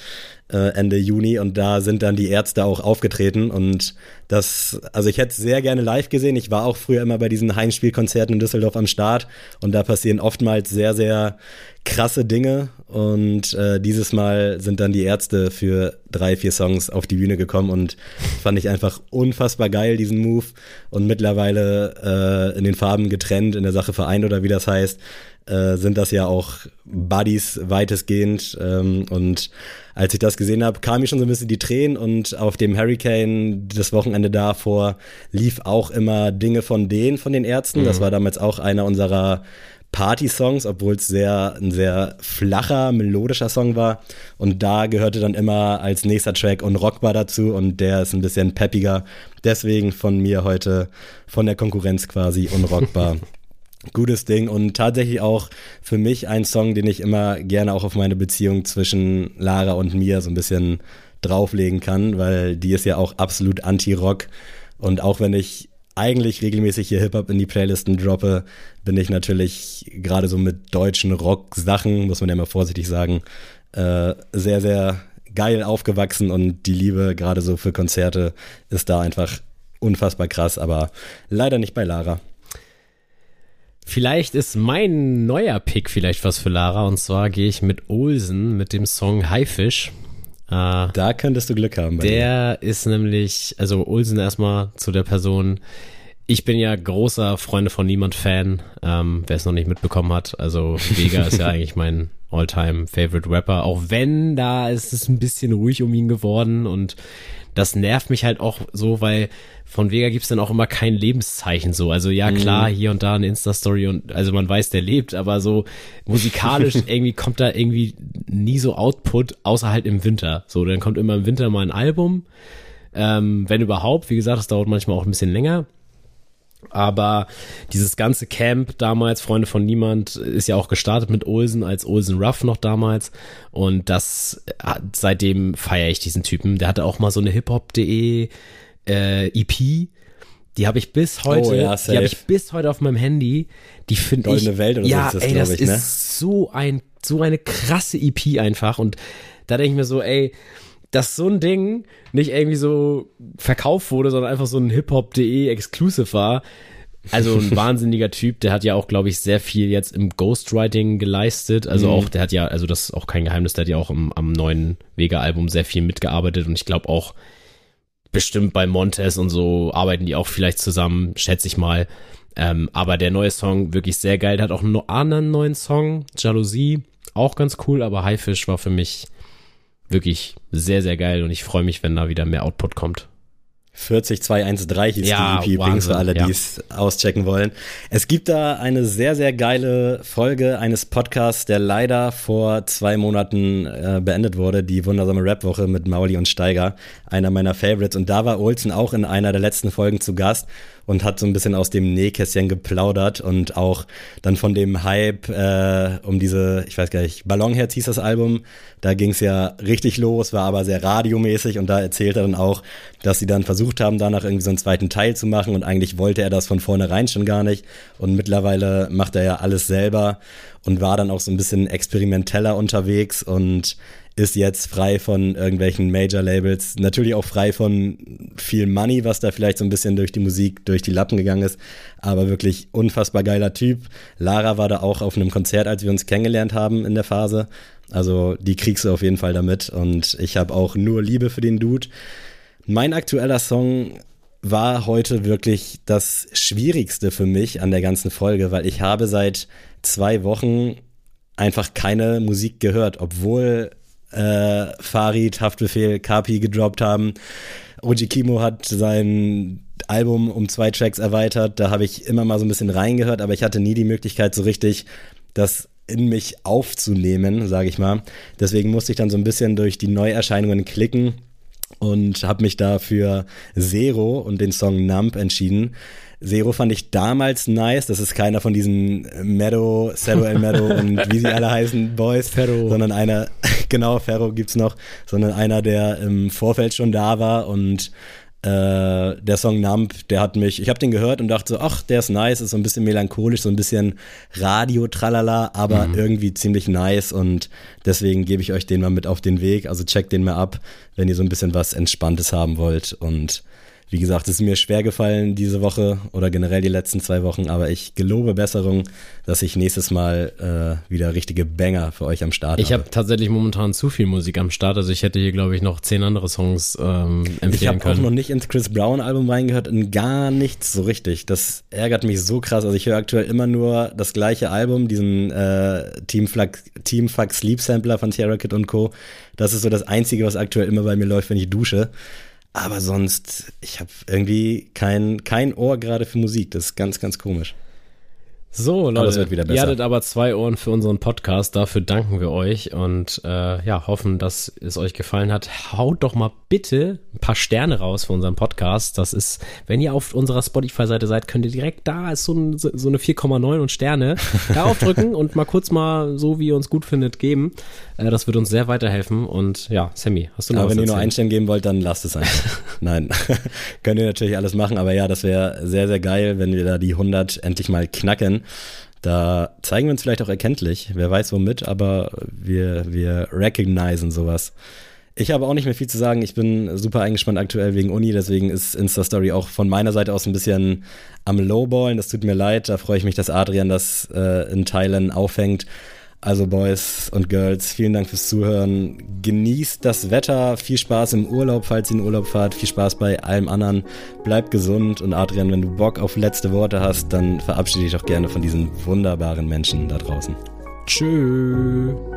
äh, Ende Juni und da sind dann die Ärzte auch aufgetreten und das, also ich hätte sehr gerne live gesehen. Ich war auch früher immer bei diesen Heimspielkonzerten in Düsseldorf am Start und da passieren oftmals sehr, sehr krasse Dinge und äh, dieses Mal sind dann die Ärzte für drei, vier Songs auf die Bühne gekommen und fand ich einfach unfassbar geil, diesen Move und mittlerweile äh, in den Farben getrennt, in der Sache vereint oder wie das heißt, äh, sind das ja auch Buddies weitestgehend ähm, und als ich das gesehen habe, kam mir schon so ein bisschen die Tränen und auf dem Hurricane das Wochenende davor lief auch immer Dinge von denen, von den Ärzten. Das war damals auch einer unserer Party-Songs, obwohl es sehr, ein sehr flacher, melodischer Song war. Und da gehörte dann immer als nächster Track Unrockbar dazu und der ist ein bisschen peppiger. Deswegen von mir heute, von der Konkurrenz quasi Unrockbar. Gutes Ding und tatsächlich auch für mich ein Song, den ich immer gerne auch auf meine Beziehung zwischen Lara und mir so ein bisschen drauflegen kann, weil die ist ja auch absolut anti-Rock und auch wenn ich eigentlich regelmäßig hier Hip-Hop in die Playlisten droppe, bin ich natürlich gerade so mit deutschen Rock-Sachen, muss man ja mal vorsichtig sagen, äh, sehr, sehr geil aufgewachsen und die Liebe gerade so für Konzerte ist da einfach unfassbar krass, aber leider nicht bei Lara. Vielleicht ist mein neuer Pick vielleicht was für Lara und zwar gehe ich mit Olsen mit dem Song Haifisch. Äh, Da könntest du Glück haben. Bei dir. der ist nämlich, also Olsen erstmal zu der Person. Ich bin ja großer Freunde von Niemand Fan, ähm, wer es noch nicht mitbekommen hat. Also Vega ist ja eigentlich mein Alltime Favorite Rapper, auch wenn da ist es ein bisschen ruhig um ihn geworden und das nervt mich halt auch so, weil von Vega gibt's dann auch immer kein Lebenszeichen so. Also ja, klar, hier und da eine Insta-Story und also man weiß, der lebt, aber so musikalisch irgendwie kommt da irgendwie nie so Output, außer halt im Winter. So, dann kommt immer im Winter mal ein Album. Ähm, wenn überhaupt, wie gesagt, das dauert manchmal auch ein bisschen länger. Aber dieses ganze Camp damals, Freunde von Niemand, ist ja auch gestartet mit Olsen als Olsen Ruff noch damals. Und das hat- seitdem feiere ich diesen Typen. Der hatte auch mal so eine hiphop.de äh, EP. Die habe ich bis heute, Oh ja, die habe ich bis heute auf meinem Handy. Die finde ich. Goldene Welt oder so ja, ist das, ey, glaub das ich, ist ne? so ein, so eine krasse EP einfach. Und da denke ich mir so, ey, dass so ein Ding nicht irgendwie so verkauft wurde, sondern einfach so ein hiphop.de Exclusive war. Also ein wahnsinniger Typ, der hat ja auch, glaube ich, sehr viel jetzt im Ghostwriting geleistet. Also auch, der hat ja, also das ist auch kein Geheimnis, der hat ja auch im, am neuen Vega-Album sehr viel mitgearbeitet und ich glaube auch bestimmt bei Montes und so arbeiten die auch vielleicht zusammen, schätze ich mal. Ähm, aber der neue Song wirklich sehr geil. Der hat auch einen anderen neuen Song, Jalousie, auch ganz cool, aber Haifisch war für mich wirklich sehr, sehr geil und ich freue mich, wenn da wieder mehr Output kommt. 40213 hieß Ja, die EP übrigens für alle, ja. die es auschecken wollen. Es gibt da eine sehr, sehr geile Folge eines Podcasts, der leider vor zwei Monaten äh, beendet wurde, die wundersame Rap-Woche mit Mauli und Steiger, einer meiner Favorites. Und da war Olsen auch in einer der letzten Folgen zu Gast und hat so ein bisschen aus dem Nähkästchen geplaudert und auch dann von dem Hype äh, um diese, ich weiß gar nicht, Ballonherz hieß das Album, da ging es ja richtig los, war aber sehr radiomäßig und da erzählt er dann auch, dass sie dann versucht haben, danach irgendwie so einen zweiten Teil zu machen und eigentlich wollte er das von vornherein schon gar nicht und mittlerweile macht er ja alles selber und war dann auch so ein bisschen experimenteller unterwegs und ist jetzt frei von irgendwelchen Major-Labels, natürlich auch frei von viel Money, was da vielleicht so ein bisschen durch die Musik, durch die Lappen gegangen ist, aber wirklich unfassbar geiler Typ. Lara war da auch auf einem Konzert, als wir uns kennengelernt haben in der Phase. Also die kriegst du auf jeden Fall damit und ich habe auch nur Liebe für den Dude. Mein aktueller Song war heute wirklich das Schwierigste für mich an der ganzen Folge, weil ich habe seit zwei Wochen einfach keine Musik gehört, obwohl äh, Farid, Haftbefehl, Kapi gedroppt haben. Oji Kimo hat sein Album um zwei Tracks erweitert. Da habe ich immer mal so ein bisschen reingehört, aber ich hatte nie die Möglichkeit, so richtig das in mich aufzunehmen, sage ich mal. Deswegen musste ich dann so ein bisschen durch die Neuerscheinungen klicken und habe mich da für Zero und den Song Nump entschieden. Zero fand ich damals nice. Das ist keiner von diesen Meadow, Zero El Meadow und wie sie alle heißen, Boys, Ferro. sondern einer, genau, Ferro gibt's noch, sondern einer, der im Vorfeld schon da war und äh, der Song Nump, der hat mich, ich habe den gehört und dachte so, ach, der ist nice, ist so ein bisschen melancholisch, so ein bisschen Radio-Tralala, aber mhm. irgendwie ziemlich nice und deswegen gebe ich euch den mal mit auf den Weg. Also checkt den mal ab, wenn ihr so ein bisschen was Entspanntes haben wollt und wie gesagt, es ist mir schwer gefallen diese Woche oder generell die letzten zwei Wochen, aber ich gelobe Besserung, dass ich nächstes Mal äh, wieder richtige Banger für euch am Start ich habe. Ich habe tatsächlich momentan zu viel Musik am Start, also ich hätte hier, glaube ich, noch zehn andere Songs ähm, empfehlen ich können. Ich habe auch noch nicht ins Chris Brown Album reingehört, in gar nichts so richtig. Das ärgert mich so krass. Also ich höre aktuell immer nur das gleiche Album, diesen äh, Team, Fuck, Team Fuck Sleep Sampler von Tierra Kid und Co. Das ist so das Einzige, was aktuell immer bei mir läuft, wenn ich dusche. Aber sonst, ich habe irgendwie kein, kein Ohr gerade für Musik. Das ist ganz, ganz komisch. So, Leute, ihr hattet aber zwei Ohren für unseren Podcast. Dafür danken wir euch und äh, ja, hoffen, dass es euch gefallen hat. Haut doch mal bitte ein paar Sterne raus für unseren Podcast. Das ist, wenn ihr auf unserer Spotify-Seite seid, könnt ihr direkt da ist so, ein, so eine 4,9 und Sterne da aufdrücken und mal kurz mal so, wie ihr uns gut findet, geben. Äh, das wird uns sehr weiterhelfen. Und ja, Sammy, hast du noch aber was wenn ihr nur einen Stern geben wollt, dann lasst es einfach. Nein, könnt ihr natürlich alles machen. Aber ja, das wäre sehr, sehr geil, wenn wir da die 100 endlich mal knacken. Da zeigen wir uns vielleicht auch erkenntlich, wer weiß womit, aber wir, wir recognizen sowas. Ich habe auch nicht mehr viel zu sagen. Ich bin super eingespannt aktuell wegen Uni, deswegen ist Insta-Story auch von meiner Seite aus ein bisschen am Lowballen. Das tut mir leid. Da freue ich mich, dass Adrian das äh, in Teilen aufhängt. Also Boys und Girls, vielen Dank fürs Zuhören. Genießt das Wetter, viel Spaß im Urlaub, falls ihr in Urlaub fahrt, viel Spaß bei allem anderen. Bleibt gesund und Adrian, wenn du Bock auf letzte Worte hast, dann verabschiede dich auch gerne von diesen wunderbaren Menschen da draußen. Tschüss.